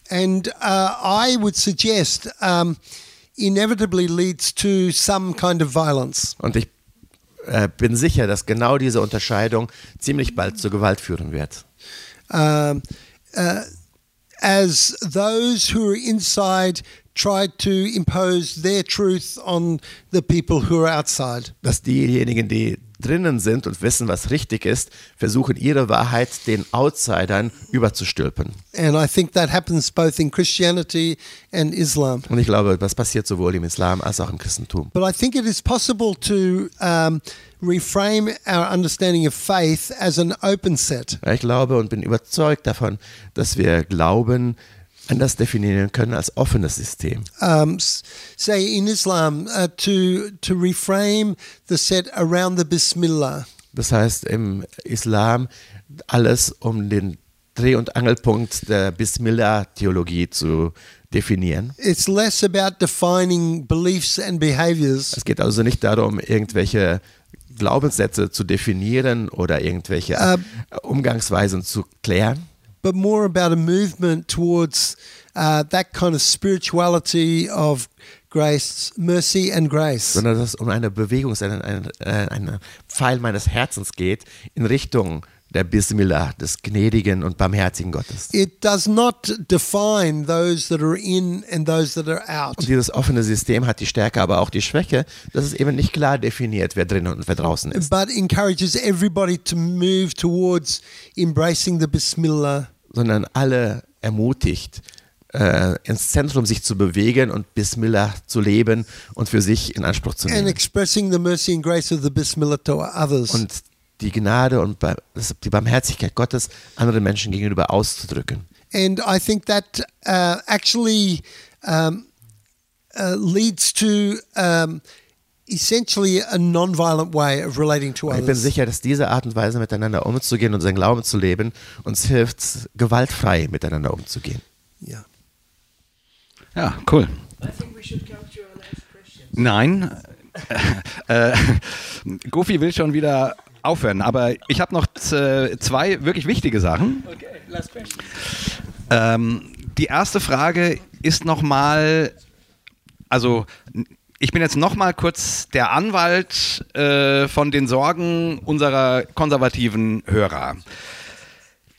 And uh, I would suggest um, inevitably leads to some kind of violence. Und ich äh, bin sicher, dass genau diese Unterscheidung ziemlich bald zur Gewalt führen wird. um, uh, as those who are inside try to impose their truth on the people who are outside. Dass diejenigen, die drinnen sind und wissen, was richtig ist, versuchen ihre Wahrheit den Outsidern überzustülpen. And I think that happens both in Christianity and Islam. Und ich glaube, das passiert sowohl im Islam als auch im Christentum. But I think it is possible to um, reframe our understanding of faith as an open set. Ich glaube und bin überzeugt davon, dass wir Glauben anders definieren können als offenes System. Um, say in Islam, uh, to to reframe the set around the Bismillah. Das heißt im Islam alles um den Dreh- und Angelpunkt der Bismillah-Theologie zu definieren. It's less about defining beliefs and behaviors, Es geht also nicht darum, irgendwelche Glaubenssätze zu definieren oder irgendwelche Ähm. Umgangsweisen zu klären, but more about a movement towards uh, that kind of spirituality of grace, mercy, and grace. sondern dass es um eine Bewegung, einen, einen, einen Pfeil meines Herzens geht in Richtung der Bismillah, des gnädigen und barmherzigen Gottes. It does not define those that are in and those that are out. Und dieses offene System hat die Stärke, aber auch die Schwäche, dass es eben nicht klar definiert, wer drin und wer draußen ist, But encourages everybody to move towards embracing the Bismillah sondern alle ermutigt, äh, ins Zentrum sich zu bewegen und Bismillah zu leben und für sich in Anspruch zu and nehmen. expressing the mercy and grace of the Bismillah to others. Und die Gnade und die Barmherzigkeit Gottes anderen Menschen gegenüber auszudrücken. And I think that uh, actually um, uh, leads to um, essentially a non-violent way of relating to Und ich bin others. sicher, dass diese Art und Weise miteinander umzugehen und seinen Glauben zu leben uns hilft, gewaltfrei miteinander umzugehen. Yeah. Ja, cool. Nein. [LAUGHS] äh, Goofy will schon wieder aufhören, aber ich habe noch z- zwei wirklich wichtige Sachen. Ähm, die erste Frage ist nochmal, also ich bin jetzt nochmal kurz der Anwalt äh, von den Sorgen unserer konservativen Hörer.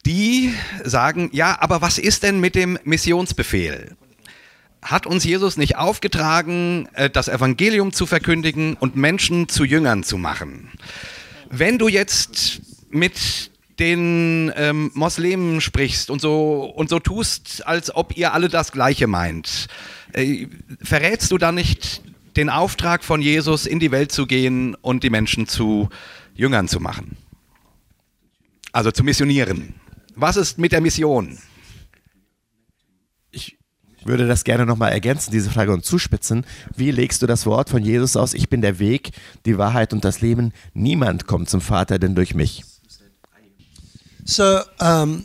Die sagen, ja, aber was ist denn mit dem Missionsbefehl? Hat uns Jesus nicht aufgetragen, äh, das Evangelium zu verkündigen und Menschen zu Jüngern zu machen? Wenn du jetzt mit den ähm, Moslemen sprichst und so und so tust, als ob ihr alle das Gleiche meint, äh, verrätst du dann nicht den Auftrag von Jesus, in die Welt zu gehen und die Menschen zu Jüngern zu machen? Also zu missionieren. Was ist mit der Mission? Ich würde das gerne nochmal ergänzen, diese Frage und zuspitzen. Wie legst du das Wort von Jesus aus? Ich bin der Weg, die Wahrheit und das Leben. Niemand kommt zum Vater denn durch mich. So um,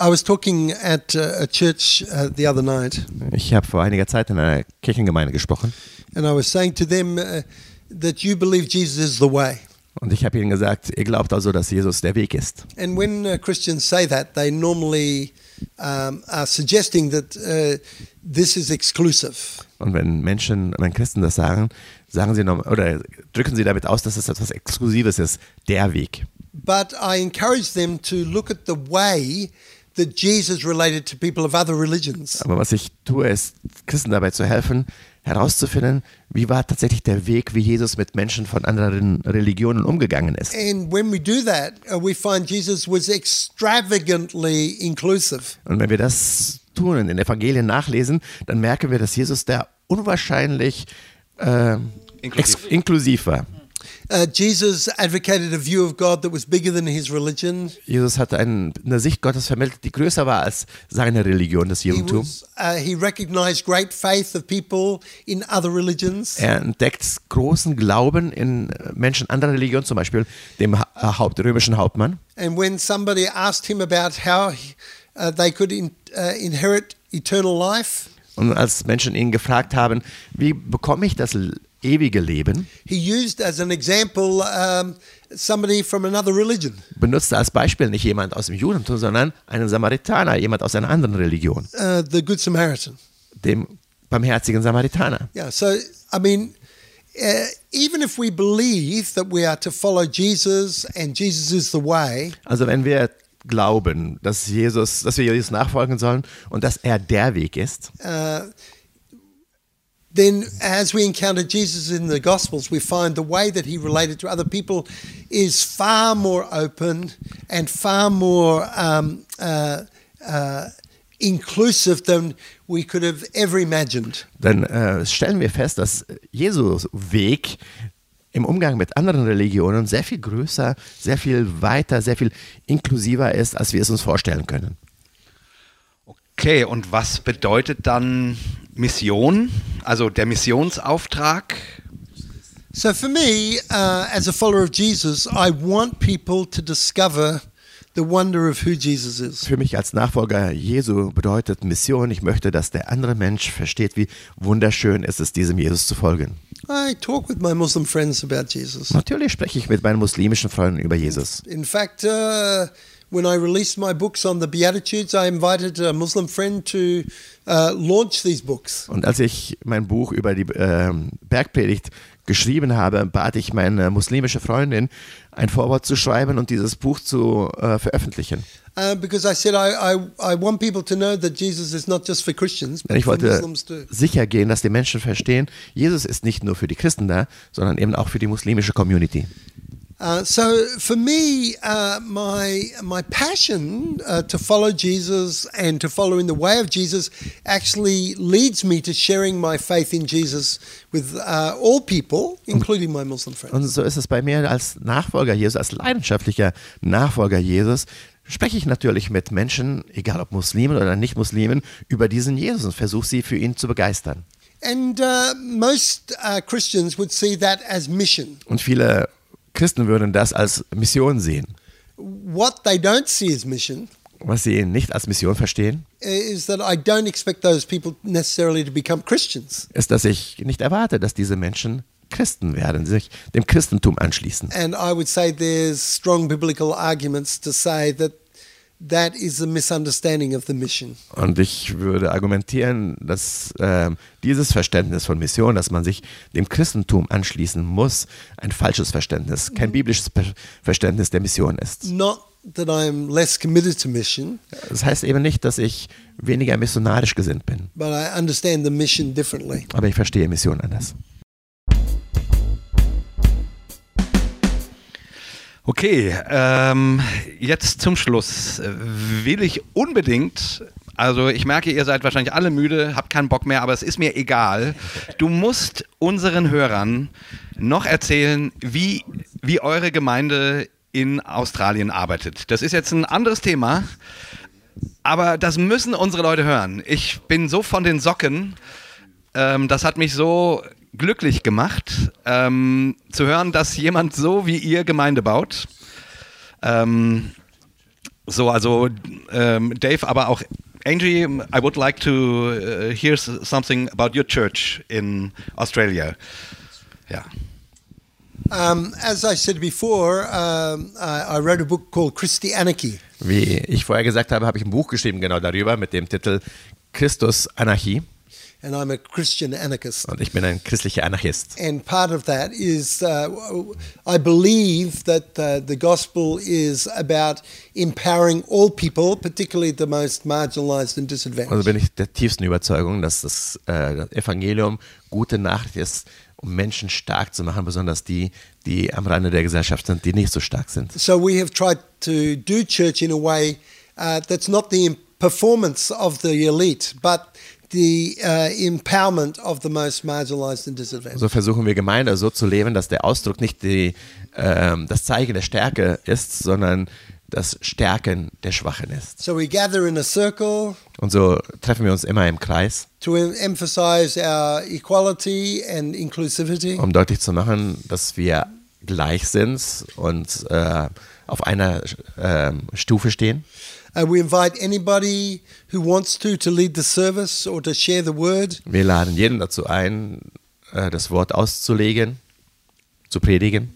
I was talking at uh, a church uh, the other night, Ich habe vor einiger Zeit in einer Kirchengemeinde gesprochen and I was saying to them uh, that you believe Jesus is the way. und ich habe ihnen gesagt, ihr glaubt also, dass Jesus der Weg ist. And when Christians say that, they normally um, are suggesting that uh, this is exclusive. Und wenn Menschen, wenn Christen das sagen, sagen sie noch, oder drücken sie damit aus, dass es etwas Exklusives ist, der Weg. But I encourage them to look at the way that Jesus related to people of other religions. Aber was ich tue, ist, Christen dabei zu helfen, herauszufinden, wie war tatsächlich der Weg, wie Jesus mit Menschen von anderen Religionen umgegangen ist. And when we do that, uh, we find Jesus was extravagantly inclusive. Und wenn wir das tun und in den Evangelien nachlesen, dann merken wir, dass Jesus der unwahrscheinlich äh, Inklusiv. inklusiv war. Uh, Jesus advocated a view of God that was bigger than his religion. Jesus hatte einen, eine Sicht Gottes vermittelt, die größer war als seine Religion, das He, Judentum. was, uh, he recognized great faith of people in other religions. Er entdeckt großen Glauben in Menschen anderer Religionen, zum Beispiel dem äh, Haupt, römischen Hauptmann. And when somebody asked him about how uh, they could in, inherit eternal life, Und als Menschen ihn gefragt haben, wie bekomme ich das ewige Leben, he used as an example um, somebody from another religion. benutzte als Beispiel nicht jemand aus dem Judentum, sondern einen Samaritaner, jemand aus einer anderen Religion, Uh, the Good Samaritan. dem barmherzigen Samaritaner. Yeah, so I mean, uh, even if we believe that we are to follow Jesus and Jesus is the way, Also wenn wir glauben, dass Jesus, dass wir Jesus nachfolgen sollen und dass er der Weg ist, uh, then as we encounter Jesus in the Gospels, we find the way that he related to other people is far more open and far more um, uh, uh, inclusive than we could have ever imagined. dann äh, stellen wir fest, dass Jesus Weg im Umgang mit anderen Religionen sehr viel größer, sehr viel weiter, sehr viel inklusiver ist, als wir es uns vorstellen können. Okay, und was bedeutet dann Mission? Also der Missionsauftrag? So for me, uh, as a follower of Jesus, I want people to discover the wonder of who Jesus is. Für mich als Nachfolger Jesu bedeutet Mission, ich möchte, dass der andere Mensch versteht, wie wunderschön es ist, diesem Jesus zu folgen. I talk with my Muslim friends about Jesus. Natürlich spreche ich mit meinen muslimischen Freunden über Jesus. In fact, uh, when I released my books on the Beatitudes, I invited a Muslim friend to uh, launch these books. Und als ich mein Buch über die ähm, Bergpredigt geschrieben habe, bat ich meine muslimische Freundin, ein Vorwort zu schreiben und dieses Buch zu äh, veröffentlichen. Uh, because I said I, I, I want people to know that Jesus is not just for Christians, Denn but ich wollte sicher gehen, dass die Menschen verstehen, Jesus ist nicht nur für die Christen da, sondern eben auch für die muslimische Community. Uh, so for me, uh, my my passion uh, to follow Jesus and to follow in the way of Jesus actually leads me to sharing my faith in Jesus with uh, all people, including my Muslim friends. Und so ist es bei mir als Nachfolger Jesus, als leidenschaftlicher Nachfolger Jesus, spreche ich natürlich mit Menschen, egal ob Muslimen oder nicht Muslimen, über diesen Jesus und versuche sie für ihn zu begeistern. And uh, most uh, Christians would see that as mission. Und viele Christen würden das als Mission sehen. What they don't see as mission Was sie nicht als Mission verstehen, is that I don't expect those people necessarily to become Christians. ist, dass ich nicht erwarte, dass diese Menschen Christen werden, sich dem Christentum anschließen. And I would say there's strong biblical arguments to say that that is a misunderstanding of the mission. Und ich würde argumentieren, dass ähm, dieses Verständnis von Mission, dass man sich dem Christentum anschließen muss, ein falsches Verständnis, kein biblisches Ver- Verständnis der Mission ist. Not that I'm less committed to mission, Das heißt eben nicht, dass ich weniger missionarisch gesinnt bin, but I understand the mission differently. aber ich verstehe Mission anders. Okay, ähm, jetzt zum Schluss will ich unbedingt, also ich merke, ihr seid wahrscheinlich alle müde, habt keinen Bock mehr, aber es ist mir egal. Du musst unseren Hörern noch erzählen, wie, wie eure Gemeinde in Australien arbeitet. Das ist jetzt ein anderes Thema, aber das müssen unsere Leute hören. Ich bin so von den Socken, ähm, das hat mich so glücklich gemacht, ähm, zu hören, dass jemand so wie ihr Gemeinde baut. Ähm, so, also ähm, Dave, aber auch Angie, I would like to uh, hear something about your church in Australia. Ja. Um, as I said before, um, I, I wrote a book called Christianity. Wie ich vorher gesagt habe, habe ich ein Buch geschrieben genau darüber mit dem Titel Christus Anarchie and I'm a Christian anarchist. und ich bin ein christlicher Anarchist. And part of that is uh, I believe that uh, the gospel is about empowering all people, particularly the most marginalized and disadvantaged. Also bin ich der tiefsten Überzeugung, dass das, äh, das Evangelium gute Nachricht ist, um Menschen stark zu machen, besonders die, die am Rande der Gesellschaft sind, die nicht so stark sind. so we have tried to do church in a way uh, that's not the performance of the elite, but the uh, empowerment of the most marginalized and disadvantaged. So versuchen wir Gemeinde so zu leben, dass der Ausdruck nicht die, ähm, das Zeigen der Stärke ist, sondern das Stärken der Schwachen ist. So we gather in a circle Und so treffen wir uns immer im Kreis, to em- emphasize our equality and inclusivity. um deutlich zu machen, dass wir gleich sind und äh, auf einer ähm, Stufe stehen. Uh, we invite anybody who wants to to lead the service or to share the word. Wir laden jeden dazu ein, äh, das Wort auszulegen, zu predigen.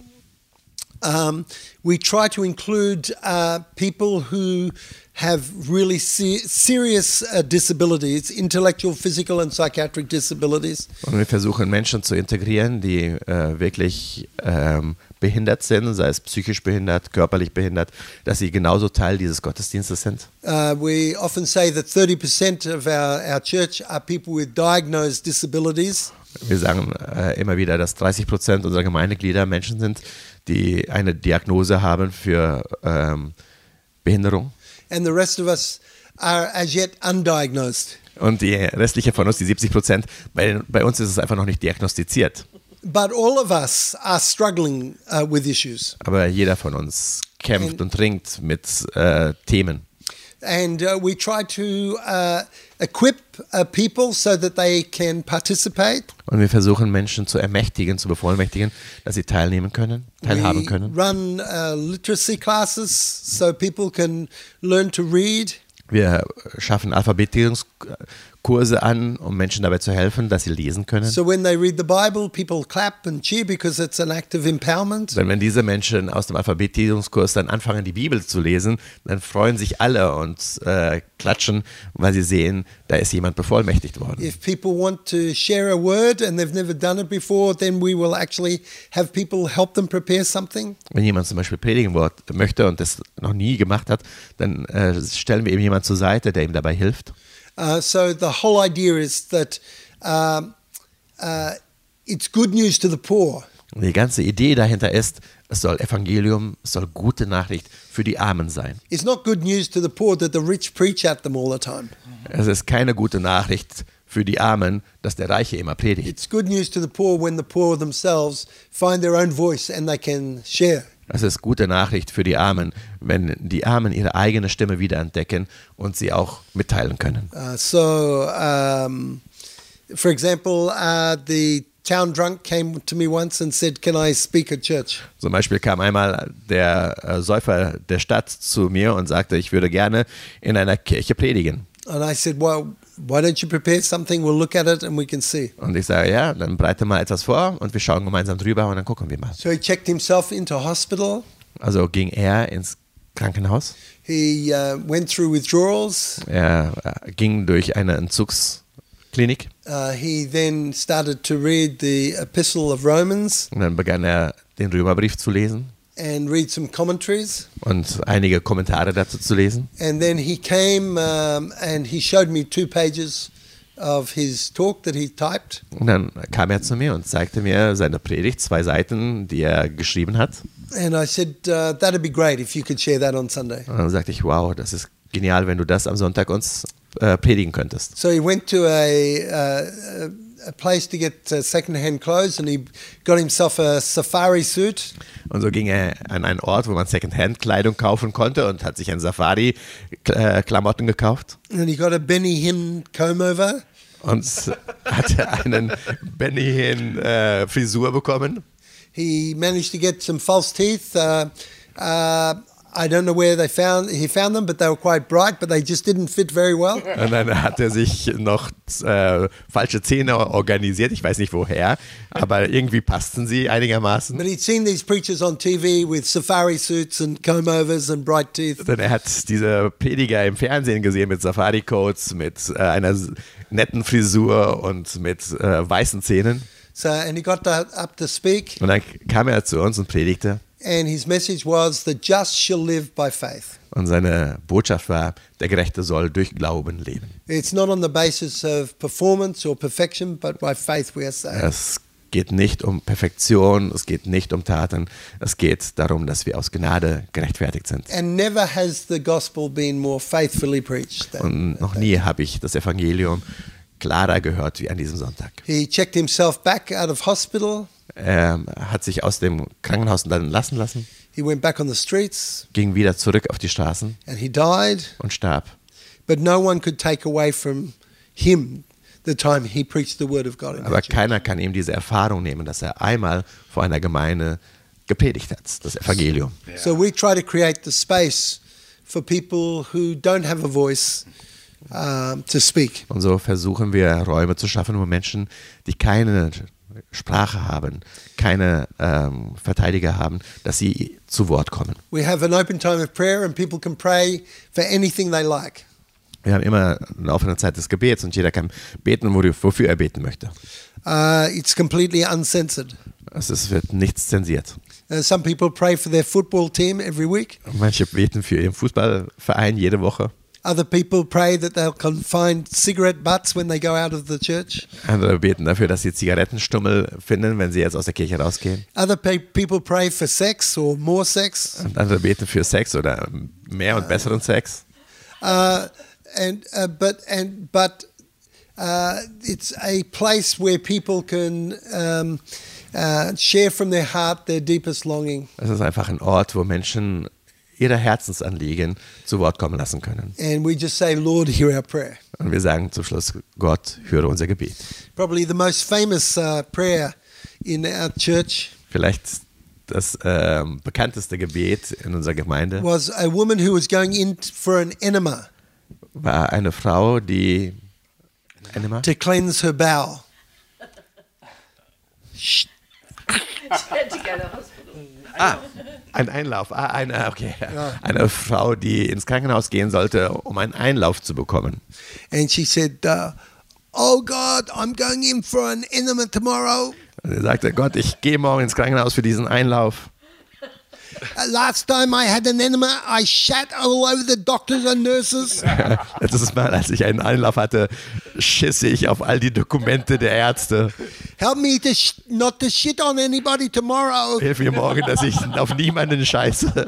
Um, we try to include uh, people who have really se- serious uh, disabilities, intellectual, physical, and psychiatric disabilities. Und wir versuchen Menschen zu integrieren, die äh, wirklich ähm, behindert sind, sei es psychisch behindert, körperlich behindert, dass sie genauso Teil dieses Gottesdienstes sind. Uh, we often say that 30% of our, our church are people with diagnosed disabilities. Wir sagen äh, immer wieder, dass 30 Prozent unserer Gemeindeglieder Menschen sind, die eine Diagnose haben für ähm, Behinderung. and the rest of us are as yet undiagnosed. Und die restliche von uns, die 70 Prozent, bei, bei uns ist es einfach noch nicht diagnostiziert. But all of us are struggling uh, with issues. Aber jeder von uns kämpft und ringt mit äh, Themen. and uh, we try to uh, equip uh, people so that they can participate. Und wir versuchen Menschen zu ermächtigen, zu bevollmächtigen, dass sie teilnehmen können, teilhaben we können. run uh, literacy classes so people can learn to read. Wir schaffen Alphabetisierungskurse an, um Menschen dabei zu helfen, dass sie lesen können. So when they read the Bible, people clap and cheer because it's an act of empowerment. Denn wenn diese Menschen aus dem Alphabetisierungskurs dann anfangen, die Bibel zu lesen, dann freuen sich alle und äh, klatschen, weil sie sehen, da ist jemand bevollmächtigt worden. If people want to share a word and they've never done it before, then we will actually have people help them prepare something. Wenn jemand zum Beispiel predigen möchte und das noch nie gemacht hat, dann äh, stellen wir ihm jemanden zur Seite, der ihm dabei hilft. Uh, so the whole idea is that um, uh, it's good news to the poor. Die ganze Idee dahinter ist, es soll Evangelium, es soll gute Nachricht für die Armen sein. It's not good news to the poor that the rich preach at them all the time. Es ist keine gute Nachricht für die Armen, dass der Reiche immer predigt. It's good news to the poor when the poor themselves find their own voice and they can share. Es ist gute Nachricht für die Armen, wenn die Armen ihre eigene Stimme wiederentdecken und sie auch mitteilen können. Uh, so, um, for example, uh, the town drunk came to me once and said, Can I speak at church? Zum Beispiel kam einmal der äh, Säufer der Stadt zu mir und sagte, ich würde gerne in einer Kirche predigen. And I said, Well, why don't you prepare something? We'll look at it and we can see. Und ich sage, ja, dann breite mal etwas vor und wir schauen gemeinsam drüber und dann gucken wir mal. So he checked himself into hospital. Also ging er ins Krankenhaus. He uh, went through withdrawals. Er äh, ging durch eine Entzugsklinik Uh, he then started to read the Epistle of Romans und dann begann er den Römerbrief zu lesen and read some commentaries. und einige Kommentare dazu zu lesen. And then he came um, and he showed me two pages of his talk that he typed. Und dann kam er zu mir und zeigte mir seine Predigt, zwei Seiten, die er geschrieben hat. And I said, uh, that'd be great if you could share that on Sunday. Und dann sagte ich, wow, das ist genial, wenn du das am Sonntag uns äh, predigen könntest. So he went to a, uh, a place to get uh, second-hand clothes and he got himself a safari suit. Und so ging er an einen Ort, wo man Secondhand-Kleidung kaufen konnte und hat sich ein Safari-Klamotten gekauft And he got a Benny Hinn comb-over. und [LAUGHS] hatte einen Benny Hinn äh, Frisur bekommen. He managed to get some false teeth. Uh, uh, I don't know where they found he found them, but they were quite bright, but they just didn't fit very well. [LAUGHS] Und dann hat er sich noch äh, falsche Zähne organisiert. Ich weiß nicht woher, aber irgendwie passten sie einigermaßen. But he'd seen these preachers on TV with safari suits and comb-overs and bright teeth. Denn er hat diese Prediger im Fernsehen gesehen mit Safari-Coats, mit äh, einer netten Frisur und mit äh, weißen Zähnen. So, and he got up to speak, Und dann kam er zu uns und predigte. And his message was, "The just shall live by faith." Und seine Botschaft war, der Gerechte soll durch Glauben leben. It's not on the basis of performance or perfection, but by faith we are saved. Es geht nicht um Perfektion, es geht nicht um Taten, es geht darum, dass wir aus Gnade gerechtfertigt sind. And never has the gospel been more faithfully preached. Than Und noch nie habe ich das Evangelium klarer gehört wie an diesem Sonntag. He checked himself back out of hospital. Er hat sich aus dem Krankenhaus dann lassen lassen, He went back on the streets ging wieder zurück auf die Straßen and he died. und starb. But no one could take away from him the time he preached the word of God in Aber keiner kann ihm diese Erfahrung nehmen, dass er einmal vor einer Gemeinde gepredigt hat, das Evangelium. So we try to create the space for people who don't have a voice um, to speak. Und so versuchen wir Räume zu schaffen, wo Menschen, die keine Sprache haben, keine ähm, Verteidiger haben, dass sie zu Wort kommen. We have an open time of prayer and people can pray for anything they like. Wir haben immer eine offene Zeit des Gebets und jeder kann beten, wo- wofür er beten möchte. Uh, it's completely uncensored. Es ist, wird nichts zensiert. Uh, some people pray for their football team every week. Manche beten für ihren Fußballverein jede Woche. Other people pray that they'll can find cigarette butts when they go out of the church. Andere beten dafür, dass sie Zigarettenstummel finden, wenn sie jetzt aus der Kirche rausgehen. Other pe- people pray for sex or more sex. Und andere beten für Sex oder mehr und besseren Sex. Uh, and uh, but and but uh, it's a place where people can um, uh, share from their heart their deepest longing. Es ist einfach ein Ort, wo Menschen ihre Herzensanliegen zu Wort kommen lassen können. And we just say, Lord, hear our prayer. Und wir sagen zum Schluss, Gott, höre unser Gebet. Probably the most famous uh, prayer in our church Vielleicht das ähm, bekannteste Gebet in unserer Gemeinde was a woman who was going in for an enema war eine Frau, die Enema? to cleanse her bowel. Ein Einlauf, ah, eine, okay. Eine Frau, die ins Krankenhaus gehen sollte, um einen Einlauf zu bekommen. And she said, uh, Oh God, I'm going in for an enema tomorrow. Und er sagte, Gott, ich gehe morgen ins Krankenhaus für diesen Einlauf. Uh, last time I had an enema, I shat all over the doctors and nurses. [LAUGHS] Letztes Mal, als ich einen Einlauf hatte, schisse ich auf all die Dokumente der Ärzte. Help me to sh- not to shit on anybody tomorrow. Hilf mir morgen, dass ich auf niemanden scheiße.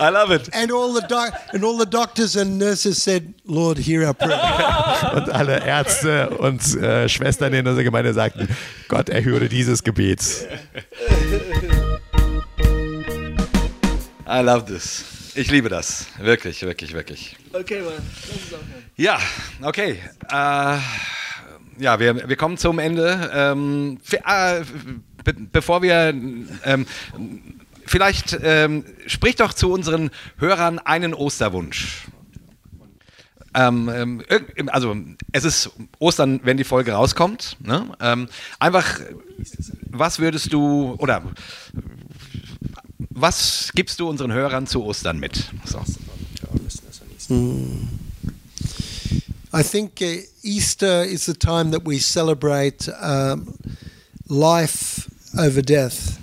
I love it. And all the doc- and all the doctors and nurses said, Lord, hear our prayer. [LAUGHS] Und alle Ärzte und äh, Schwestern in unserer Gemeinde sagten, Gott erhöre dieses Gebet. [LAUGHS] I love this. Ich liebe das. Wirklich, wirklich, wirklich. Okay, well, Ja, okay. Äh, ja, wir, wir kommen zum Ende. Ähm, äh, be bevor wir ähm, vielleicht ähm, sprich doch zu unseren Hörern einen Osterwunsch. Ähm, ähm, also es ist Ostern, wenn die Folge rauskommt. Ne? Ähm, einfach, was würdest du oder was gibst du unseren Hörern zu Ostern mit? So. I think uh, Easter is the time that we celebrate um, life over death.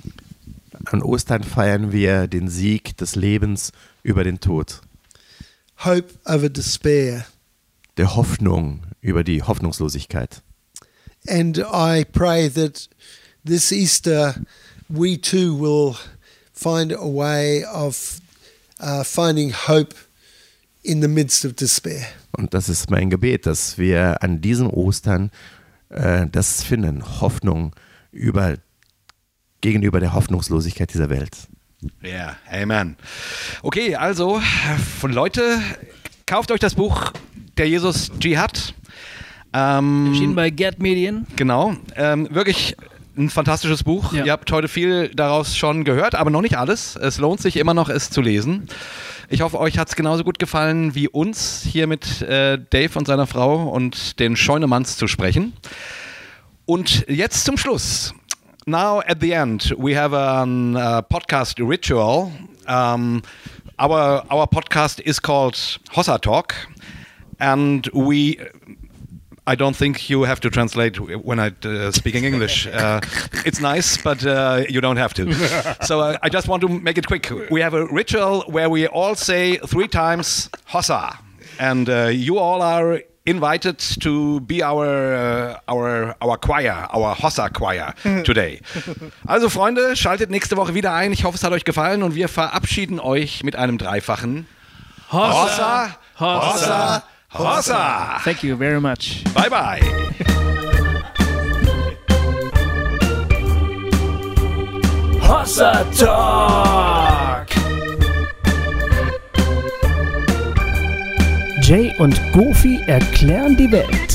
An Ostern feiern wir den Sieg des Lebens über den Tod, hope over despair. der Hoffnung über die Hoffnungslosigkeit. And I pray that this Easter we too will find a way of uh, finding hope in the midst of despair. Und das ist mein Gebet, dass wir an diesen Ostern äh, das finden, Hoffnung über, gegenüber der Hoffnungslosigkeit dieser Welt. Ja, Amen. Okay, also von Leute, kauft euch das Buch Der Jesus Dschihad. Ähm, erschienen bei Get Medien. Genau, ähm, wirklich ein fantastisches Buch. Ja. Ihr habt heute viel daraus schon gehört, aber noch nicht alles. Es lohnt sich immer noch, es zu lesen. Ich hoffe, euch hat es genauso gut gefallen wie uns, hier mit äh, Dave und seiner Frau und den Scheunemanns zu sprechen. Und jetzt zum Schluss. Now at the end, we have a uh, podcast ritual. Um, our our podcast is called Hossa Talk, and we. I don't think you have to translate when I uh, speaking English. [LAUGHS] Uh, it's nice, but uh, you don't have to. [LAUGHS] so uh, I just want to make it quick. We have a ritual where we all say three times Hossa, and uh, you all are invited to be our uh, our our choir, our Hossa choir [LAUGHS] today. Also Freunde, schaltet nächste Woche wieder ein. Ich hoffe, es hat euch gefallen und wir verabschieden euch mit einem dreifachen Hossa, Hossa, Hossa. Thank you very much. Bye bye. [LAUGHS] Hossa Talk. Jay und Goofy erklären die Welt.